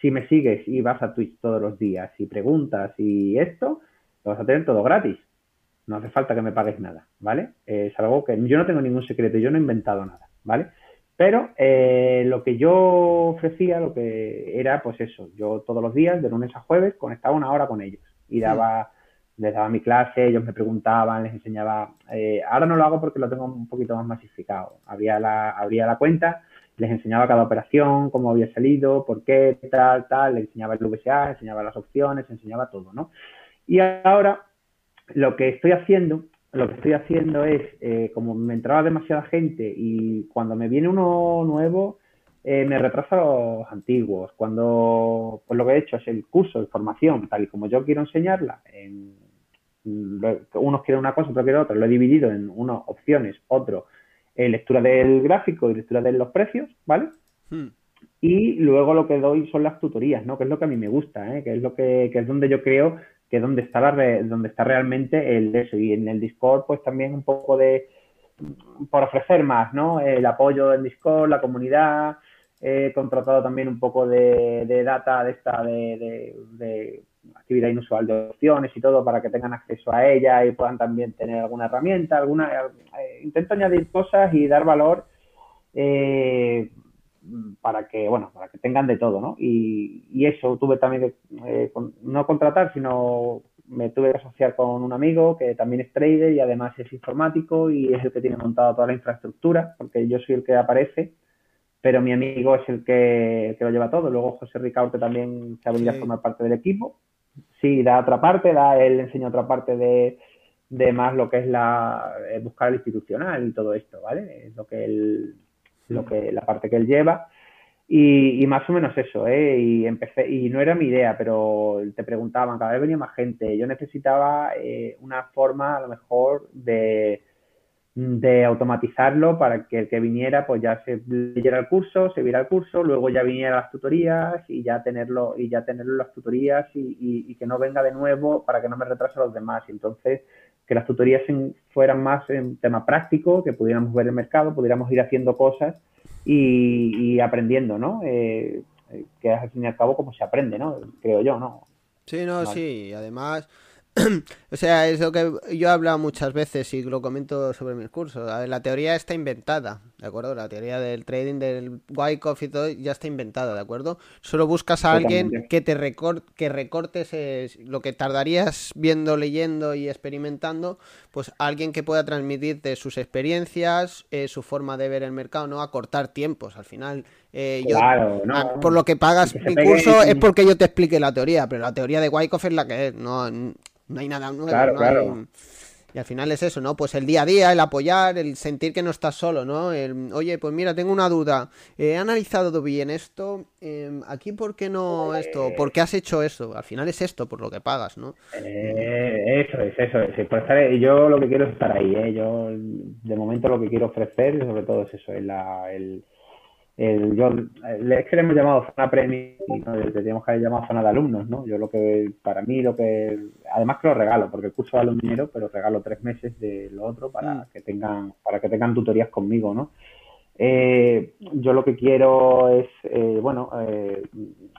Si me sigues y vas a Twitch todos los días y preguntas y esto, lo vas a tener todo gratis. No hace falta que me pagues nada, ¿vale? Es algo que yo no tengo ningún secreto, yo no he inventado nada, ¿vale? Pero eh, lo que yo ofrecía, lo que era, pues eso, yo todos los días, de lunes a jueves, conectaba una hora con ellos y daba, les daba mi clase, ellos me preguntaban, les enseñaba. eh, ahora no lo hago porque lo tengo un poquito más masificado. Abría la, abría la cuenta, les enseñaba cada operación, cómo había salido, por qué, tal, tal, les enseñaba el VSA, enseñaba las opciones, enseñaba todo, ¿no? Y ahora lo que estoy haciendo, lo que estoy haciendo es, eh, como me entraba demasiada gente y cuando me viene uno nuevo, eh, me retrasa los antiguos. Cuando, pues lo que he hecho es el curso de formación, tal y como yo quiero enseñarla, en, unos quieren una cosa, otros quieren otra, lo he dividido en unas opciones, otro, eh, lectura del gráfico y lectura de los precios, ¿vale? Hmm. y luego lo que doy son las tutorías, ¿no? Que es lo que a mí me gusta, ¿eh? Que es lo que, que es donde yo creo que es donde está la re- donde está realmente el eso. Y en el Discord, pues también un poco de por ofrecer más, ¿no? El apoyo en Discord, la comunidad. He contratado también un poco de, de data de esta de, de- actividad inusual de opciones y todo para que tengan acceso a ella y puedan también tener alguna herramienta, alguna eh, intento añadir cosas y dar valor eh, para que, bueno, para que tengan de todo, ¿no? Y, y eso tuve también que, eh, con- no contratar, sino me tuve que asociar con un amigo que también es trader y además es informático y es el que tiene montado toda la infraestructura, porque yo soy el que aparece, pero mi amigo es el que, que lo lleva todo. Luego José Ricaurte también se ha venido Sí. a formar parte del equipo. Sí, da otra parte, da, él enseña otra parte de, de más lo que es la eh, buscar el institucional y todo esto, ¿vale? Es lo que él, lo que, la parte que él lleva. Y, y más o menos eso, ¿eh? Y empecé, y no era mi idea, pero te preguntaban, cada vez venía más gente. Yo necesitaba eh, una forma, a lo mejor, de, de automatizarlo para que el que viniera, pues ya se leyera el curso, se viera el curso, luego ya viniera las tutorías y ya tenerlo, y ya tenerlo en las tutorías y, y- y que no venga de nuevo para que no me retrase a los demás. Y entonces, que las tutorías en- fueran más en tema práctico, que pudiéramos ver el mercado, pudiéramos ir haciendo cosas y, y aprendiendo, ¿no? Eh, eh, que es al fin y al cabo como se aprende, ¿no? Creo yo, ¿no? Sí, no, Vale. sí, y además, o sea, es lo que yo he hablado muchas veces y lo comento sobre mis cursos. La teoría está inventada, ¿de acuerdo? La teoría del trading, del Wyckoff y todo ya está inventada, ¿de acuerdo? Solo buscas a alguien que te recor- que recortes lo que tardarías viendo, leyendo y experimentando, pues alguien que pueda transmitirte sus experiencias, eh, su forma de ver el mercado, no acortar tiempos. Al final, eh, yo, Claro, no. Ah, por lo que pagas que mi curso es porque yo te explique la teoría, pero la teoría de Wyckoff es la que es, no, no hay nada nuevo, Claro, no claro. hay- Y al final es eso, ¿no? Pues el día a día, el apoyar, el sentir que no estás solo, ¿no? El, oye, pues mira, tengo una duda, he analizado bien esto, em, aquí por qué no esto, por qué has hecho eso, al final es esto por lo que pagas, ¿no? Eh, eso es, eso es. Por estar, yo lo que quiero es estar ahí, ¿eh? Yo, de momento, lo que quiero ofrecer, sobre todo, es eso, es la, el, el, yo, el- es que le hemos llamado zona premium y no, le teníamos que haber llamado zona de alumnos, ¿no? Yo lo que, para mí, lo que, además que lo regalo, porque el curso vale un dinero, pero regalo tres meses de lo otro para Mm. que tengan, para que tengan tutorías conmigo, ¿no? Eh, yo lo que quiero es, eh, bueno, eh,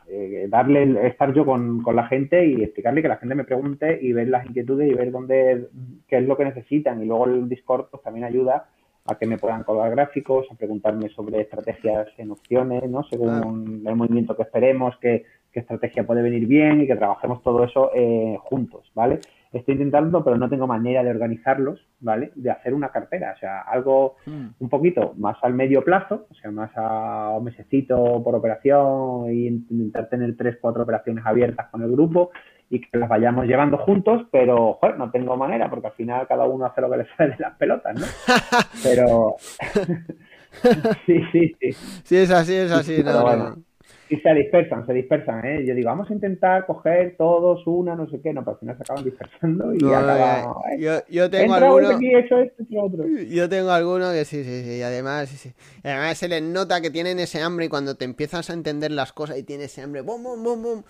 eh, darle, estar yo con, con la gente y explicarle que la gente me pregunte y ver las inquietudes y ver dónde, qué es lo que necesitan. Y luego el Discord pues, también ayuda a que me puedan colgar gráficos, a preguntarme sobre estrategias en opciones, ¿no? Según el movimiento que esperemos, qué, qué estrategia puede venir bien y que trabajemos todo eso eh, juntos, ¿vale? Estoy intentando, pero no tengo manera de organizarlos, ¿vale? De hacer una cartera, o sea, algo un poquito más al medio plazo, o sea, más a un mesecito por operación y intentar tener tres, cuatro operaciones abiertas con el grupo y que las vayamos llevando juntos, pero, joder, no tengo manera porque al final cada uno hace lo que le sale de las pelotas, ¿no? Pero, sí, sí, sí. Sí, es así, es así, no, no, bueno. no. Y se dispersan, se dispersan, ¿eh? Yo digo, vamos a intentar coger todos una, no sé qué, no, pero al final se acaban dispersando y No, acaba... eh, yo, yo tengo Entra hoy alguno... aquí, he hecho esto, he hecho otro. Yo tengo alguno que sí, sí, sí. Y además, sí, sí. Además se les nota que tienen ese hambre y cuando te empiezas a entender las cosas y tienes ese hambre, bum, bum, bum, bum.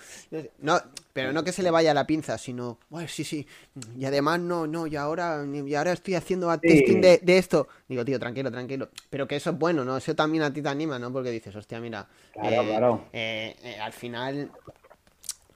No, pero no que se le vaya la pinza, sino, "Buah, sí, sí. Y además, no, no, y ahora, y ahora estoy haciendo Sí. testing de, de esto. Digo, tío, tranquilo, tranquilo. Pero que eso es bueno, ¿no? Eso también a ti te anima, ¿no? Porque dices, hostia, mira. Claro, eh, claro. eh, eh, al final.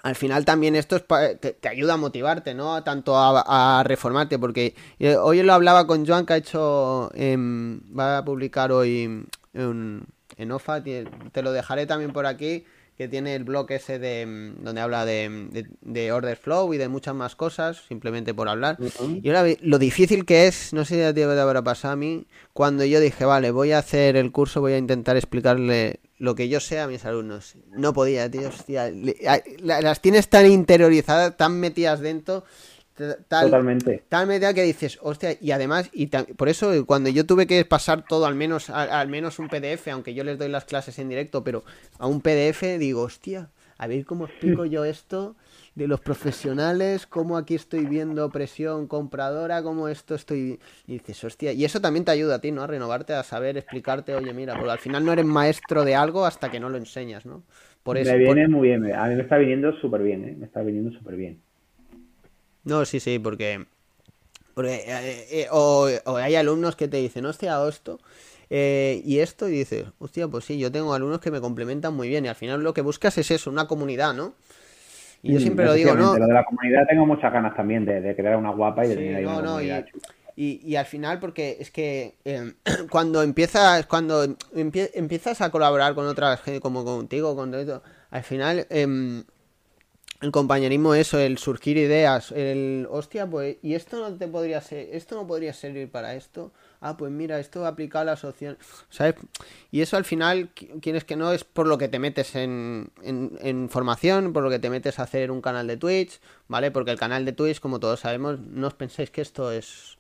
Al final también esto es pa- te, te ayuda a motivarte, ¿no? Tanto a, a reformarte, porque hoy lo hablaba con Joan que ha hecho, em, va a publicar hoy un- en OFA, te, te lo dejaré también por aquí, que tiene el blog ese de em, donde habla de, de, de order flow y de muchas más cosas, simplemente por hablar. Y ahora lo difícil que es, no sé si a ti te habrá pasado a mí, cuando yo dije, vale, voy a hacer el curso, voy a intentar explicarle lo que yo sé a mis alumnos. No podía, tío, hostia. le- a- la- Las tienes tan interiorizadas, tan metidas dentro, tal, Totalmente. tal medida que dices, hostia, y además, y por eso eh, cuando yo tuve que pasar todo, al menos, al menos un PDF, aunque yo les doy las clases en directo, pero a un PDF, digo, hostia, a ver cómo explico yo esto de los profesionales, cómo aquí estoy viendo presión compradora, cómo esto estoy... Y dices, hostia, y eso también te ayuda a ti, ¿no? A renovarte, a saber explicarte, oye, mira, porque al final no eres maestro de algo hasta que no lo enseñas, ¿no? Por eso... me por- viene muy bien, a mí me está viniendo súper bien, ¿eh? Me está viniendo súper bien. No, sí, sí, porque, porque, eh, eh, o, o hay alumnos que te dicen, hostia, esto, eh, y esto, y dices, hostia, pues sí, yo tengo alumnos que me complementan muy bien, y al final lo que buscas es eso, una comunidad, ¿no? Y yo Mm, siempre lo digo, ¿no? Lo de la comunidad tengo muchas ganas también de, de crear una guapa y de Sí, tener ahí no, una no, y, comunidad chula. y, y al final, porque es que eh, cuando empiezas, cuando empie- empiezas a colaborar con otras gente como contigo, con todo esto, al final em, el compañerismo, eso, el surgir ideas, el hostia, pues, y esto no te podría ser, esto no podría servir para esto. Ah, pues mira, esto aplicado a la ¿sabes? Y eso al final, qui- quieres que no, es por lo que te metes en, en, en formación, por lo que te metes a hacer un canal de Twitch, ¿vale? Porque el canal de Twitch, como todos sabemos, no os penséis que esto es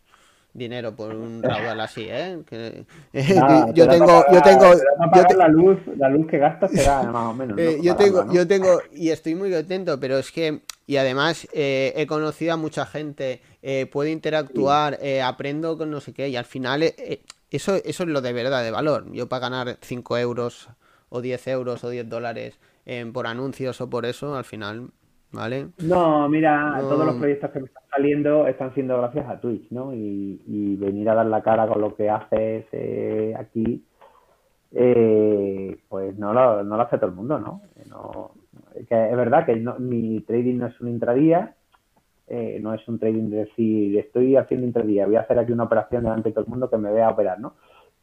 dinero por un raudal así, ¿eh? Que- Nada, yo te tengo, yo tengo, yo pagar te- la luz, la luz que gastas será más o menos, ¿no? eh, yo tengo, ¿no? yo tengo, y estoy muy contento, pero es que, y además eh, he conocido a mucha gente, eh, puedo interactuar, eh, aprendo con no sé qué, y al final eh, eh, eso, eso es lo de verdad, de valor. Yo para ganar 5 euros, o 10 euros, o 10 dólares eh, por anuncios o por eso, al final, ¿vale? No, mira, No. todos los proyectos que me están saliendo están siendo gracias a Twitch, ¿no? Y, y venir a dar la cara con lo que haces eh, aquí, eh, pues no lo, no lo hace todo el mundo, ¿no? No- que es verdad que no- mi trading no es un intradía, eh, no es un trading de decir, estoy haciendo intradía, voy a hacer aquí una operación delante de todo el mundo que me vea operar, ¿no?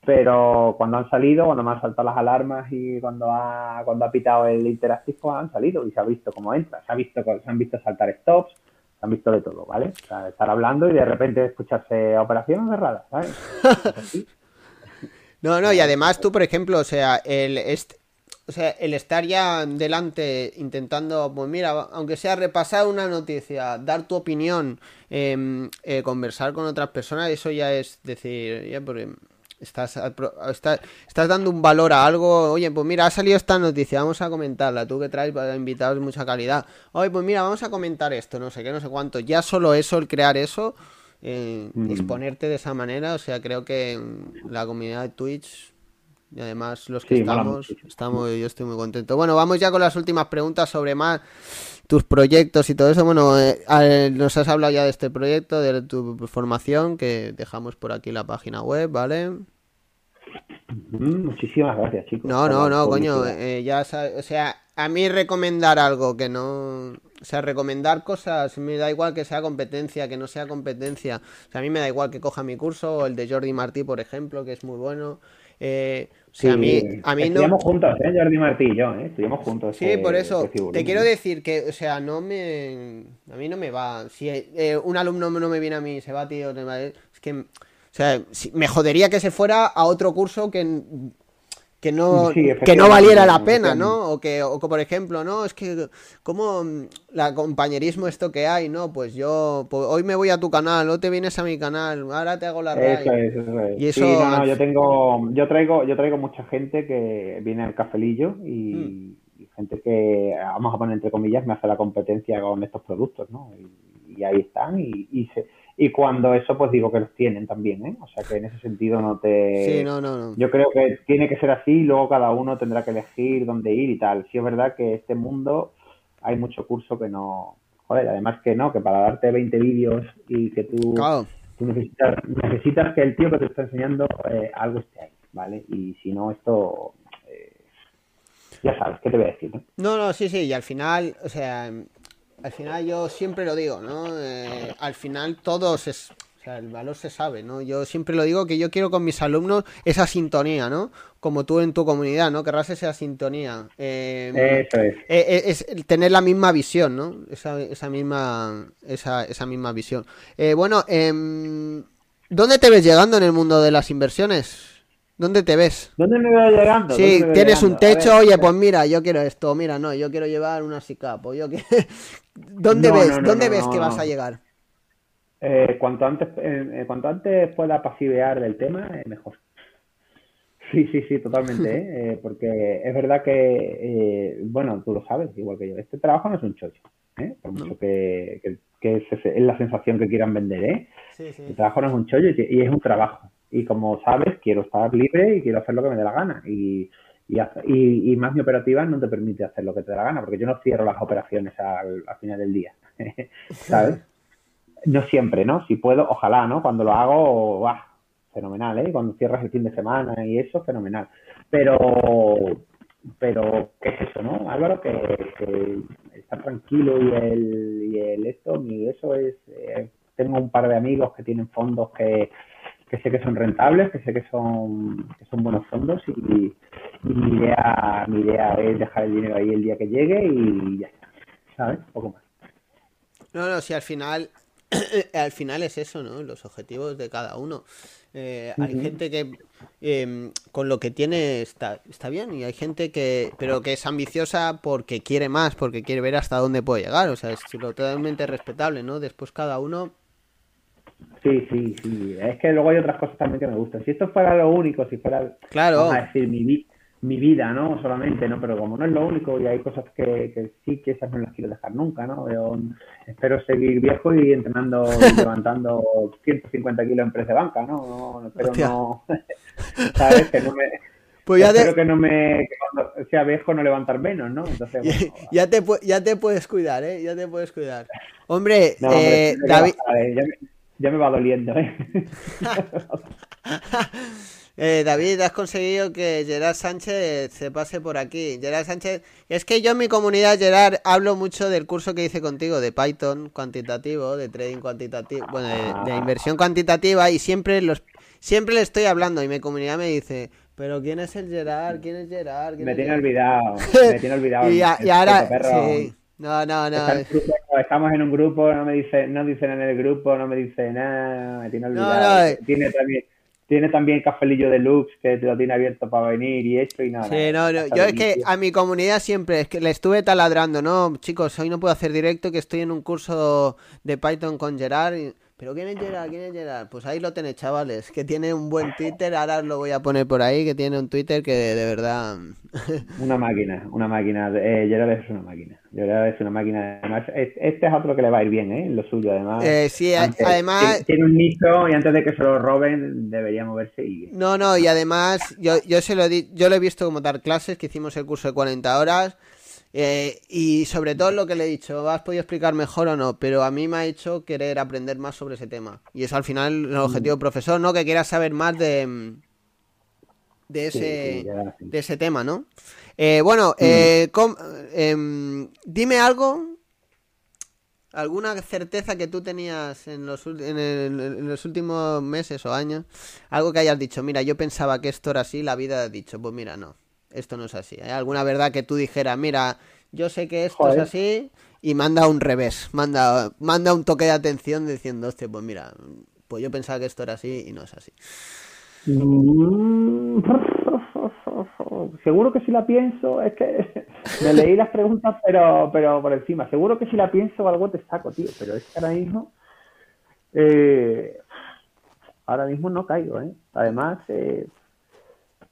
Pero cuando han salido, cuando me han saltado las alarmas y cuando ha, cuando ha pitado el interactive, pues han salido y se ha visto cómo entra, se ha visto, se han visto saltar stops, se han visto de todo, ¿vale? O sea, estar hablando y de repente escucharse operación cerrada, ¿sabes? No, no, y además tú, por ejemplo, o sea, el est- o sea, el estar ya delante intentando, pues mira, aunque sea repasar una noticia, dar tu opinión, em, eh, conversar con otras personas, eso ya es decir, ya porque estás, apro- está- estás dando un valor a algo, oye, pues mira, ha salido esta noticia, vamos a comentarla, tú que traes para invitados de mucha calidad, oye, pues mira, vamos a comentar esto, no sé qué, no sé cuánto, ya solo eso, el crear eso, eh, Mm. exponerte de esa manera, o sea, creo que mm, la comunidad de Twitch y además los que Sí, estamos, estamos, yo estoy muy contento. Bueno, vamos ya con las últimas preguntas sobre más tus proyectos y todo eso. Bueno, eh, nos has hablado ya de este proyecto, de tu formación, que dejamos por aquí la página web, ¿vale? Muchísimas gracias, chicos. No, no, no, coño, eh, ya sabes, o sea, a mí recomendar algo que no, o sea, recomendar cosas, me da igual que sea competencia, que no sea competencia, o sea, a mí me da igual que coja mi curso, o el de Jordi Martí, por ejemplo, que es muy bueno, eh, o sea, a mí, a mí no... Estudiamos juntos, ¿eh? Jordi Martí y yo, ¿eh? Estudiamos juntos. Sí, por eso ese figurín, te quiero ¿eh? decir que, o sea, no me. A mí no me va. Si eh, un alumno no me viene a mí, se va, tío, te va- es que. O sea, me jodería que se fuera a otro curso que. Que no, Sí, que no valiera la pena. ¿no? O que, o que, por ejemplo, ¿no? Es que, como la compañerismo esto que hay, ¿no? Pues yo, pues hoy me voy a tu canal, o te vienes a mi canal, ahora te hago la Eso raid. es, eso es. Y Sí, eso no, yo tengo, yo traigo, yo traigo mucha gente que viene al cafelillo Hmm. y, y gente que, vamos a poner entre comillas, me hace la competencia con estos productos, ¿no? Y, y ahí están y, y, se- y cuando eso, pues digo que los tienen también, ¿eh? O sea que en ese sentido no te... Sí, no, no, no. Yo creo que tiene que ser así y luego cada uno tendrá que elegir dónde ir y tal. Sí es verdad que este mundo hay mucho curso que no... Joder, además que no, que para darte 20 vídeos y que tú, Claro. tú necesitas, necesitas que el tío que te está enseñando eh, algo esté ahí, ¿vale? Y si no, esto... eh, ya sabes, ¿qué te voy a decir? no? No, no, sí, sí, y al final, o sea, al final yo siempre lo digo, ¿no? Eh, al final todo se, s- o sea, el valor se sabe, ¿no? Yo siempre lo digo que yo quiero con mis alumnos esa sintonía, ¿no? Como tú en tu comunidad, ¿no? Querrás esa sintonía. Eh, Eso es. eh, eh, es tener la misma visión, ¿no? Esa, esa misma, esa, esa misma visión. Eh, bueno, em, ¿dónde te ves llegando en el mundo de las inversiones? ¿Dónde te ves? ¿Dónde me voy llegando? Sí, ¿Dónde me voy tienes un llegando? Techo, ver, oye, pues mira, yo quiero esto, mira, no, yo quiero llevar una SICAP, yo que... ¿Dónde No, ves? no, no, ¿Dónde ves que vas a llegar? eh, cuanto antes eh, cuanto antes pueda pasivear del tema, eh, mejor. Sí, sí, sí, totalmente, ¿eh? Eh, porque es verdad que, eh, bueno, tú lo sabes, igual que yo, este trabajo no es un chollo, ¿eh? por mucho que, que, que es, es la sensación que quieran vender, ¿eh? Sí, sí. El trabajo no es un chollo y y es un trabajo. Y como sabes, quiero estar libre y quiero hacer lo que me dé la gana. Y, y, y, y más mi operativa no te permite hacer lo que te dé la gana, porque yo no cierro las operaciones al, al final del día, ¿sabes? No siempre, ¿no? Si puedo, ojalá, ¿no? Cuando lo hago, ¡buah! fenomenal, ¿eh? Cuando cierras el fin de semana y eso, fenomenal. Pero, pero, ¿qué es eso, no? Álvaro, que, que estar tranquilo y el, y el esto, y eso es, eh, tengo un par de amigos que tienen fondos que, que sé que son rentables, que sé que son, que son buenos fondos y, y mi idea, mi idea es dejar el dinero ahí el día que llegue y ya está, ¿sabes? Un poco más. No, no, si al final, al final es eso, ¿no? Los objetivos de cada uno. Eh, hay gente que em, con lo que tiene está, está bien y hay gente que, pero que es ambiciosa porque quiere más, porque quiere ver hasta dónde puede llegar. O sea, es totalmente respetable, ¿no? Después cada uno. Sí, sí, sí. Es que luego hay otras cosas también que me gustan. Si esto fuera lo único, si fuera, Claro. vamos a decir, mi, vi- mi vida, ¿no? Solamente, ¿no? Pero como no es lo único y hay cosas que, que sí que esas no las quiero dejar nunca, ¿no? Yo espero seguir viejo y entrenando y levantando 150 kilos en press de banca, ¿no? No, espero Hostia. no, ¿sabes? Que no me, Pues ya espero te, que no me, que cuando sea viejo no levantar menos, ¿no? Entonces, ya, bueno, ya te, ya te puedes cuidar, ¿eh? Ya te puedes cuidar. Hombre, no, hombre, eh, David, bajar, ¿eh? Ya me, ya me va doliendo, ¿eh? Eh, David, has conseguido que Gerard Sánchez se pase por aquí. Gerard Sánchez, es que yo en mi comunidad, Gerard, hablo mucho del curso que hice contigo de Python cuantitativo, de trading cuantitativo, bueno, de, de inversión cuantitativa y siempre los, siempre le estoy hablando y mi comunidad me dice, pero ¿quién es el Gerard? ¿Quién es Gerard? ¿Quién Me es tiene Gerard?". olvidado, me tiene olvidado. Y, a- y ahora, sí, no, no, no. Estamos en un grupo, no me dice, no dicen en el grupo, no me dice nada, me tiene No, olvidado. no, eh. Tiene también, tiene también cafelillo deluxe que lo tiene abierto para venir y esto y nada. Sí, no, no, Yo es que a mi comunidad siempre es que le estuve taladrando, no, chicos, hoy no puedo hacer directo, que estoy en un curso de Python con Gerard. y- Pero ¿quién es Gerard? ¿Quién es Gerard? Pues ahí lo tenéis, chavales, que tiene un buen Twitter, ahora lo voy a poner por ahí, que tiene un Twitter que de, de verdad... Una máquina, una máquina. Eh, Gerard es una máquina. Gerard es una máquina. Además, es- este es otro que le va a ir bien, ¿eh? Lo suyo, además. Eh, sí, Antes- además... tiene- Tiene un nicho y antes de que se lo roben, debería moverse y. No, no, y además yo, yo se lo di, yo lo he visto como dar clases, que hicimos el curso de 40 horas, eh, y sobre todo lo que le he dicho, ¿has podido explicar mejor o no? Pero a mí me ha hecho querer aprender más sobre ese tema. Y es al final el objetivo del profesor, ¿no? Que quieras saber más de, mm, de ese, sí, Gerard, sí. de ese tema, ¿no? Eh, bueno, eh, com- em, dime algo, alguna certeza que tú tenías en los, en, el- en los últimos meses o años, algo que hayas dicho, mira, yo pensaba que esto era así, la vida ha dicho, pues mira, no, esto no es así. ¿Hay alguna verdad que tú dijeras, mira, yo sé que esto Joder. es así y manda un revés, manda, manda un toque de atención diciendo, hostia, pues mira, pues yo pensaba que esto era así y no es así. Mm, Seguro que si la pienso, es que me leí las preguntas, pero, pero por encima. Seguro que si la pienso algo te saco, tío. Pero es que ahora mismo, eh, ahora mismo no caigo, ¿eh? Además, eh,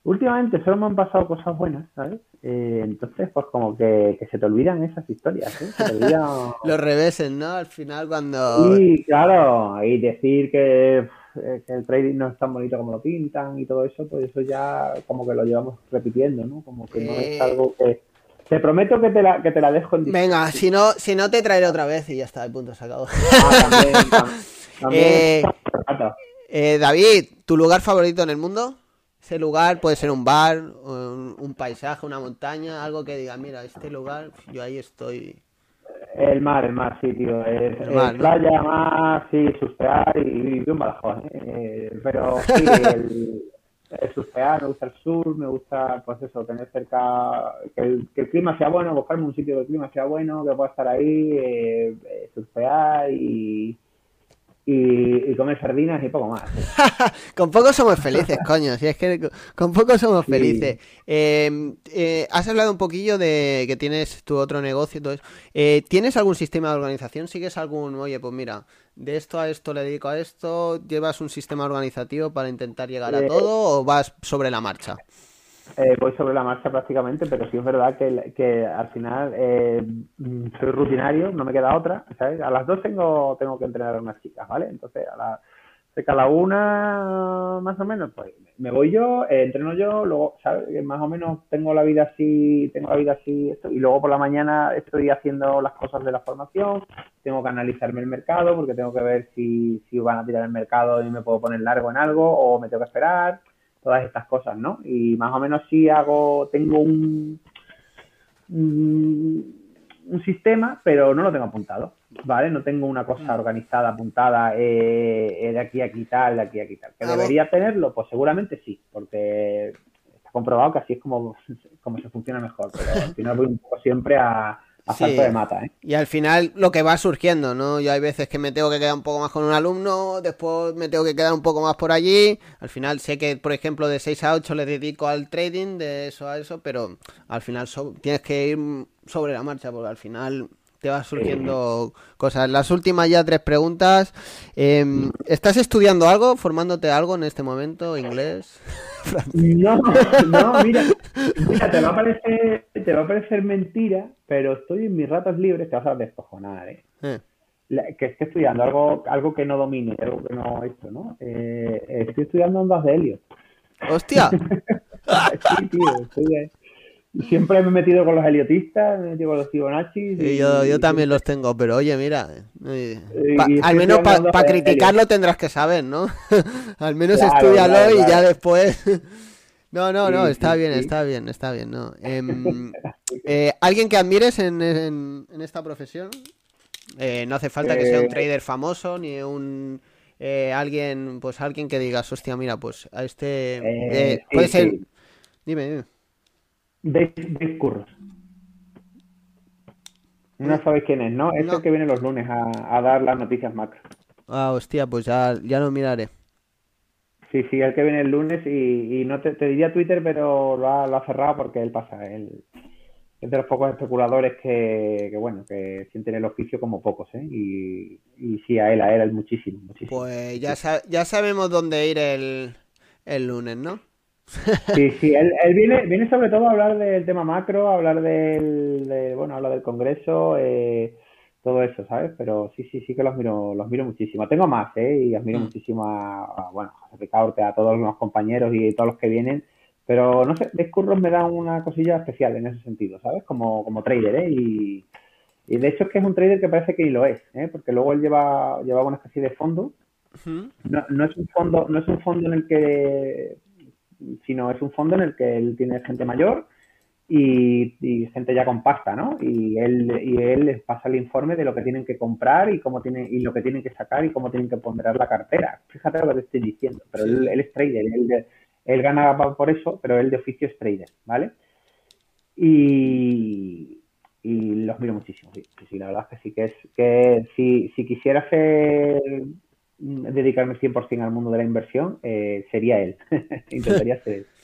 últimamente solo me han pasado cosas buenas, ¿sabes? Eh, entonces, pues como que, que se te olvidan esas historias, ¿eh? Se te olvidan... Los reveses, ¿no? Al final cuando... Y claro, y decir que, eh, que el trading no es tan bonito como lo pintan y todo eso, pues eso ya como que lo llevamos repitiendo, ¿no? Como que no Eh. es algo que... Te prometo que te la, que te la dejo en Venga, si no, si no te traeré otra vez y ya está, el punto sacado. Ah, también, tam- también Eh. Eh, David, ¿tu lugar favorito en el mundo? Ese lugar puede ser un bar, un, un paisaje, una montaña, algo que diga, mira, este lugar, yo ahí estoy. El mar, el mar, sí, tío. Es, El mar, es ¿no? playa, mar, sí, surfear y, y vivo en Badajoz, ¿eh? Eh, Pero sí, el, el surfear, me gusta el sur, me gusta, pues eso, tener cerca, que el, que el clima sea bueno, buscarme un sitio que el clima sea bueno, que pueda estar ahí, eh, eh, surfear y, y, y comer sardinas y poco más. Con poco somos felices, coño. Si es que con- poco somos Sí. felices. Eh, eh, has hablado un poquillo de que tienes tu otro negocio y todo eso. Eh, ¿Tienes algún sistema de organización? ¿Sigues algún, oye, pues mira, de esto a esto le dedico a esto? ¿Llevas un sistema organizativo para intentar llegar a Eh, todo o vas sobre la marcha? Eh, voy sobre la marcha prácticamente, pero sí es verdad que, al final eh, soy rutinario, no me queda otra, ¿sabes? A las dos tengo, tengo que entrenar a unas chicas, ¿vale? Entonces, a la, cerca una, más o menos, pues me voy yo, eh, entreno yo, luego, ¿sabes? Más o menos tengo la vida así, tengo la vida así, esto, y luego por la mañana estoy haciendo las cosas de la formación, tengo que analizarme el mercado, porque tengo que ver si, si van a tirar el mercado y me puedo poner largo en algo, o me tengo que esperar todas estas cosas, ¿no? Y más o menos sí hago, tengo un, un, un sistema, pero no lo tengo apuntado, ¿vale? No tengo una cosa organizada, apuntada, eh, eh, de aquí a aquí tal, de aquí a aquí tal. ¿Que Ah, debería tenerlo? Pues seguramente sí, porque está comprobado que así es como, como se funciona mejor, pero al final voy un poco siempre a, a Sí. de mata, ¿eh? Y al final lo que va surgiendo, ¿no? Yo hay veces que me tengo que quedar un poco más con un alumno, después me tengo que quedar un poco más por allí. Al final sé que, por ejemplo, de 6 a 8 le dedico al trading, de eso a eso, pero al final so- tienes que ir sobre la marcha, porque al final te va surgiendo cosas. Las últimas ya tres preguntas. Em, ¿Estás estudiando algo, formándote algo en este momento? ¿Inglés? No, no, mira, mira, te va a parecer, te va a parecer mentira, pero estoy en mis ratos libres, te vas a descojonar, ¿eh? Eh, La- que esté estudiando algo, algo que no domine, algo que no esto, ¿no? Eh, estoy estudiando ondas de helio. ¡Hostia! Sí, tío, estoy. Siempre me he metido con los heliotistas, me he metido con los Fibonacci. Y yo, yo también los tengo, pero oye, mira, eh, Y- pa- y al menos para criticarlo tendrás que saber, ¿no? al menos Claro, estudialo claro, y ya después... no, no, no, Sí, está sí, bien, sí. está bien, está bien, ¿no? Em, eh, ¿Alguien que admires en, en- en esta profesión? Eh, no hace falta que sea un trader famoso ni un... alguien, pues alguien que digas, hostia, mira, pues a este... Puede ser... Dime, dime. Dave, Dave Curros. No sabéis quién es, ¿no? Es No. el que viene los lunes a, a dar las noticias macro. Ah, hostia, pues ya, ya lo miraré. Sí, sí, el que viene el lunes y, y no te, te diría Twitter, pero lo ha, lo ha cerrado porque él pasa. Él es de los pocos especuladores que, que, bueno, que sienten el oficio como pocos, ¿eh? Y, y sí, a él, a él, a él muchísimo, muchísimo. Pues ya, sa- ya sabemos dónde ir el, el lunes, ¿no? Sí, sí, él, él viene, viene sobre todo a hablar del tema macro, a hablar del, de, bueno, habla del Congreso, eh, todo eso, ¿sabes? Pero sí, sí, sí que los miro, los miro muchísimo. Tengo más, ¿eh? Y admiro Mm. muchísimo a, a, bueno, a José Ricaurte, a todos los compañeros y todos los que vienen. Pero no sé, Dave Curros me da una cosilla especial en ese sentido, ¿sabes? Como, como trader, ¿eh? Y, y de hecho es que es un trader que parece que ni lo es, ¿eh? Porque luego él lleva, lleva una especie de fondo no, no es un fondo, no es un fondo en el que, sino es un fondo en el que él tiene gente mayor y, y gente ya con pasta, ¿no? Y él, y él les pasa el informe de lo que tienen que comprar y cómo tienen, y lo que tienen que sacar y cómo tienen que ponderar la cartera. Fíjate lo que te estoy diciendo, pero él, él es trader, él, él gana por eso, pero él de oficio es trader, ¿vale? Y, y los miro muchísimo, sí, sí, la verdad es que sí que es que si, si quisiera ser mm, dedicarme 100% al mundo de la inversión, eh, sería él. Intentaría ser él.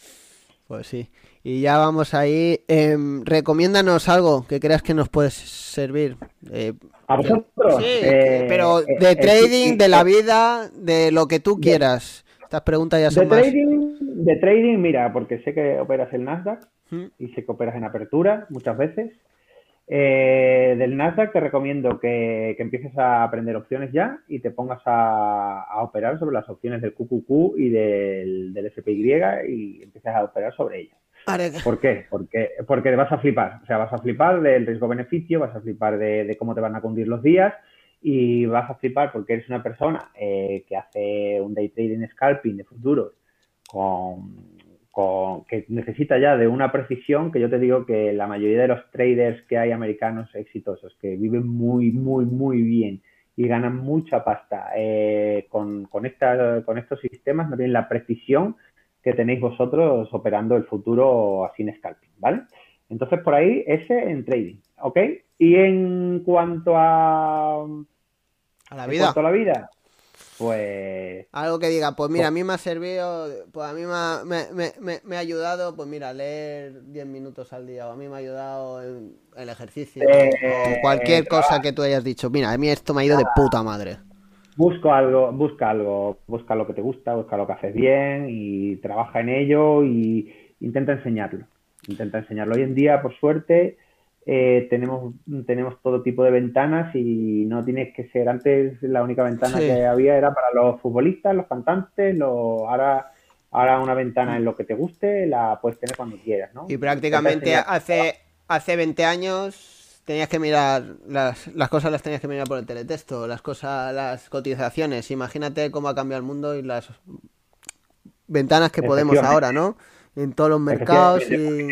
Pues sí. Y ya vamos ahí. Em, recomiéndanos algo que creas que nos puede servir. Eh, ¿A vosotros? sí, Eh, pero eh, de eh, trading, de la eh, vida, de lo que tú quieras. Estas preguntas ya De son más. trading, de trading, mira, porque sé que operas el Nasdaq ¿Mm? y sé que operas en apertura muchas veces. Eh, del Nasdaq te recomiendo que, que empieces a aprender opciones ya y te pongas a, a operar sobre las opciones del QQQ y del, del SPY y empieces a operar sobre ellas. ¿Por qué? Porque, porque vas a flipar. O sea, vas a flipar del riesgo-beneficio, vas a flipar de, de cómo te van a cundir los días y vas a flipar porque eres una persona eh, que hace un day trading scalping de futuros con, con- que necesita ya de una precisión que yo te digo que la mayoría de los traders que hay americanos exitosos que viven muy, muy, muy bien y ganan mucha pasta eh, con, con, esta- con estos sistemas no tienen la precisión que tenéis vosotros operando el futuro así en scalping, ¿vale? Entonces por ahí ese en trading, ¿ok? Y en cuanto a, A la en vida. cuanto a la vida, pues Algo que diga, pues mira, a mí me ha servido, pues a mí me ha, me, me- me- me ha ayudado, pues mira, leer 10 minutos al día, o a mí me ha ayudado en el ejercicio, Eh, o cualquier cosa que tú hayas dicho. Mira, a mí esto me ha ido de puta madre. busco algo, busca algo, busca lo que te gusta, busca lo que haces bien y trabaja en ello y intenta enseñarlo. Intenta enseñarlo. Hoy en día, por suerte, eh, tenemos, tenemos todo tipo de ventanas y no tienes que ser. Antes la única ventana Sí. que había era para los futbolistas, los cantantes, los, ahora, ahora una ventana en lo que te guste la puedes tener cuando quieras, ¿no? Y prácticamente hace, hace 20 años tenías que mirar, las, las cosas las tenías que mirar por el teletexto, las cosas, las cotizaciones. Imagínate cómo ha cambiado el mundo y las ventanas que podemos ahora, ¿no? En todos los mercados y...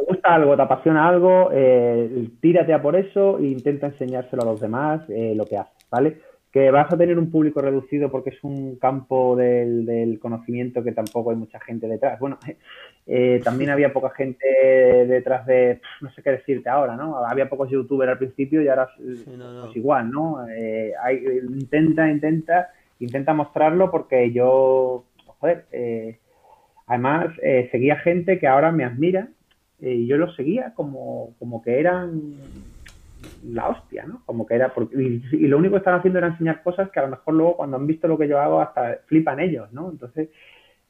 te gusta algo, te apasiona algo, eh, tírate a por eso e intenta enseñárselo a los demás eh, lo que haces, ¿vale? Que vas a tener un público reducido porque es un campo del, del conocimiento que tampoco hay mucha gente detrás. Bueno, eh, también había poca gente detrás de, no sé qué decirte ahora, ¿no? Había pocos youtubers al principio y ahora Sí, no, no. pues igual, ¿no? Hay- intenta, intenta, intenta mostrarlo porque yo, joder, Además, seguía gente que ahora me admira eh, yo los seguía como, como que eran la hostia, ¿no? Como que era... Porque, y, y lo único que estaban haciendo era enseñar cosas que a lo mejor luego cuando han visto lo que yo hago hasta flipan ellos, ¿no? Entonces,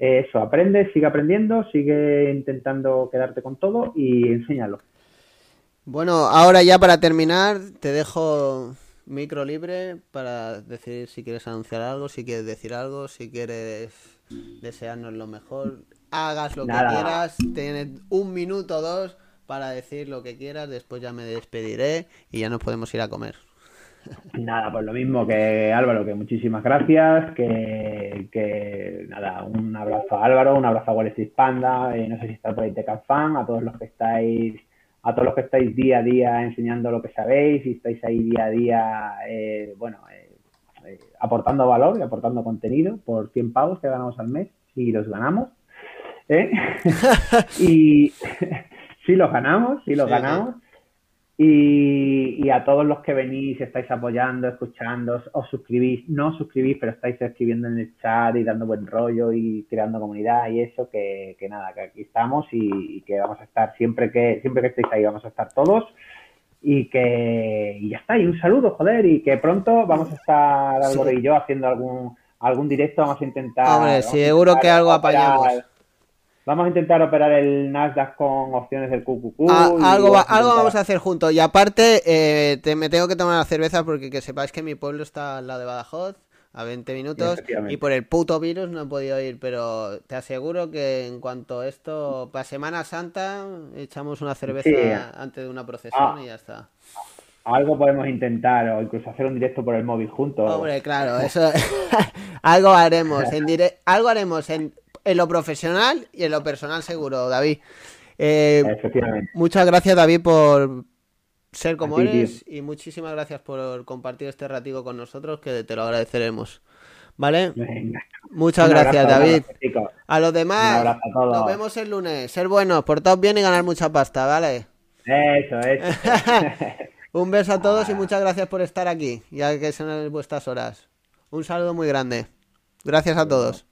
eh, eso, aprende, sigue aprendiendo, sigue intentando quedarte con todo y enséñalo. Bueno, ahora ya para terminar, te dejo micro libre para decir si quieres anunciar algo, si quieres decir algo, si quieres desearnos lo mejor. Hagas lo Nada. que quieras, tienes un minuto o dos para decir lo que quieras, después ya me despediré y ya nos podemos ir a comer. Nada, pues lo mismo que Álvaro, que muchísimas gracias, que, que nada, un abrazo a Álvaro, un abrazo a Wall Street Panda, eh, no sé si está por ahí Fan, a todos los que estáis, a todos los que estáis día a día enseñando lo que sabéis y estáis ahí día a día, eh, bueno, eh, eh, aportando valor y aportando contenido por 100 pavos que ganamos al mes, si los ganamos, ¿eh? y si los ganamos, si los Sí, ganamos. Y, y a todos los que venís, estáis apoyando, escuchando, os suscribís, no os suscribís, pero estáis escribiendo en el chat y dando buen rollo y creando comunidad y eso, que, que nada, que aquí estamos y, y que vamos a estar siempre que, siempre que estéis ahí, vamos a estar todos. Y que y ya está, y un saludo, joder, y que pronto vamos a estar Álvaro y yo haciendo algún algún directo, vamos a intentar. Hombre, vamos a seguro intentar que algo apañamos. Vamos a intentar operar el Nasdaq con opciones del QQQ. Ah, algo, va- vamos a algo vamos a hacer juntos. Y aparte, eh, te- me tengo que tomar la cerveza porque que sepáis que mi pueblo está al lado de Badajoz, a 20 minutos, y por el puto virus no he podido ir, pero te aseguro que en cuanto a esto, para Semana Santa, echamos una cerveza Sí. antes de una procesión Ah. y ya está. Algo podemos intentar, o incluso hacer un directo por el móvil juntos. Hombre, claro, eso algo haremos en dire- algo haremos en, en lo profesional y en lo personal seguro, David. Eh, Efectivamente. Muchas gracias, David, por ser como tío. eres y muchísimas gracias por compartir este ratico con nosotros, que te lo agradeceremos. ¿Vale? Venga. Muchas Un gracias, abrazo, David. abrazo. A los demás, a nos vemos el lunes. Ser buenos, portaos bien y ganar mucha pasta, ¿vale? Eso, eso. Un beso a todos y muchas gracias por estar aquí, ya que son vuestras horas. Un saludo muy grande. Gracias a todos.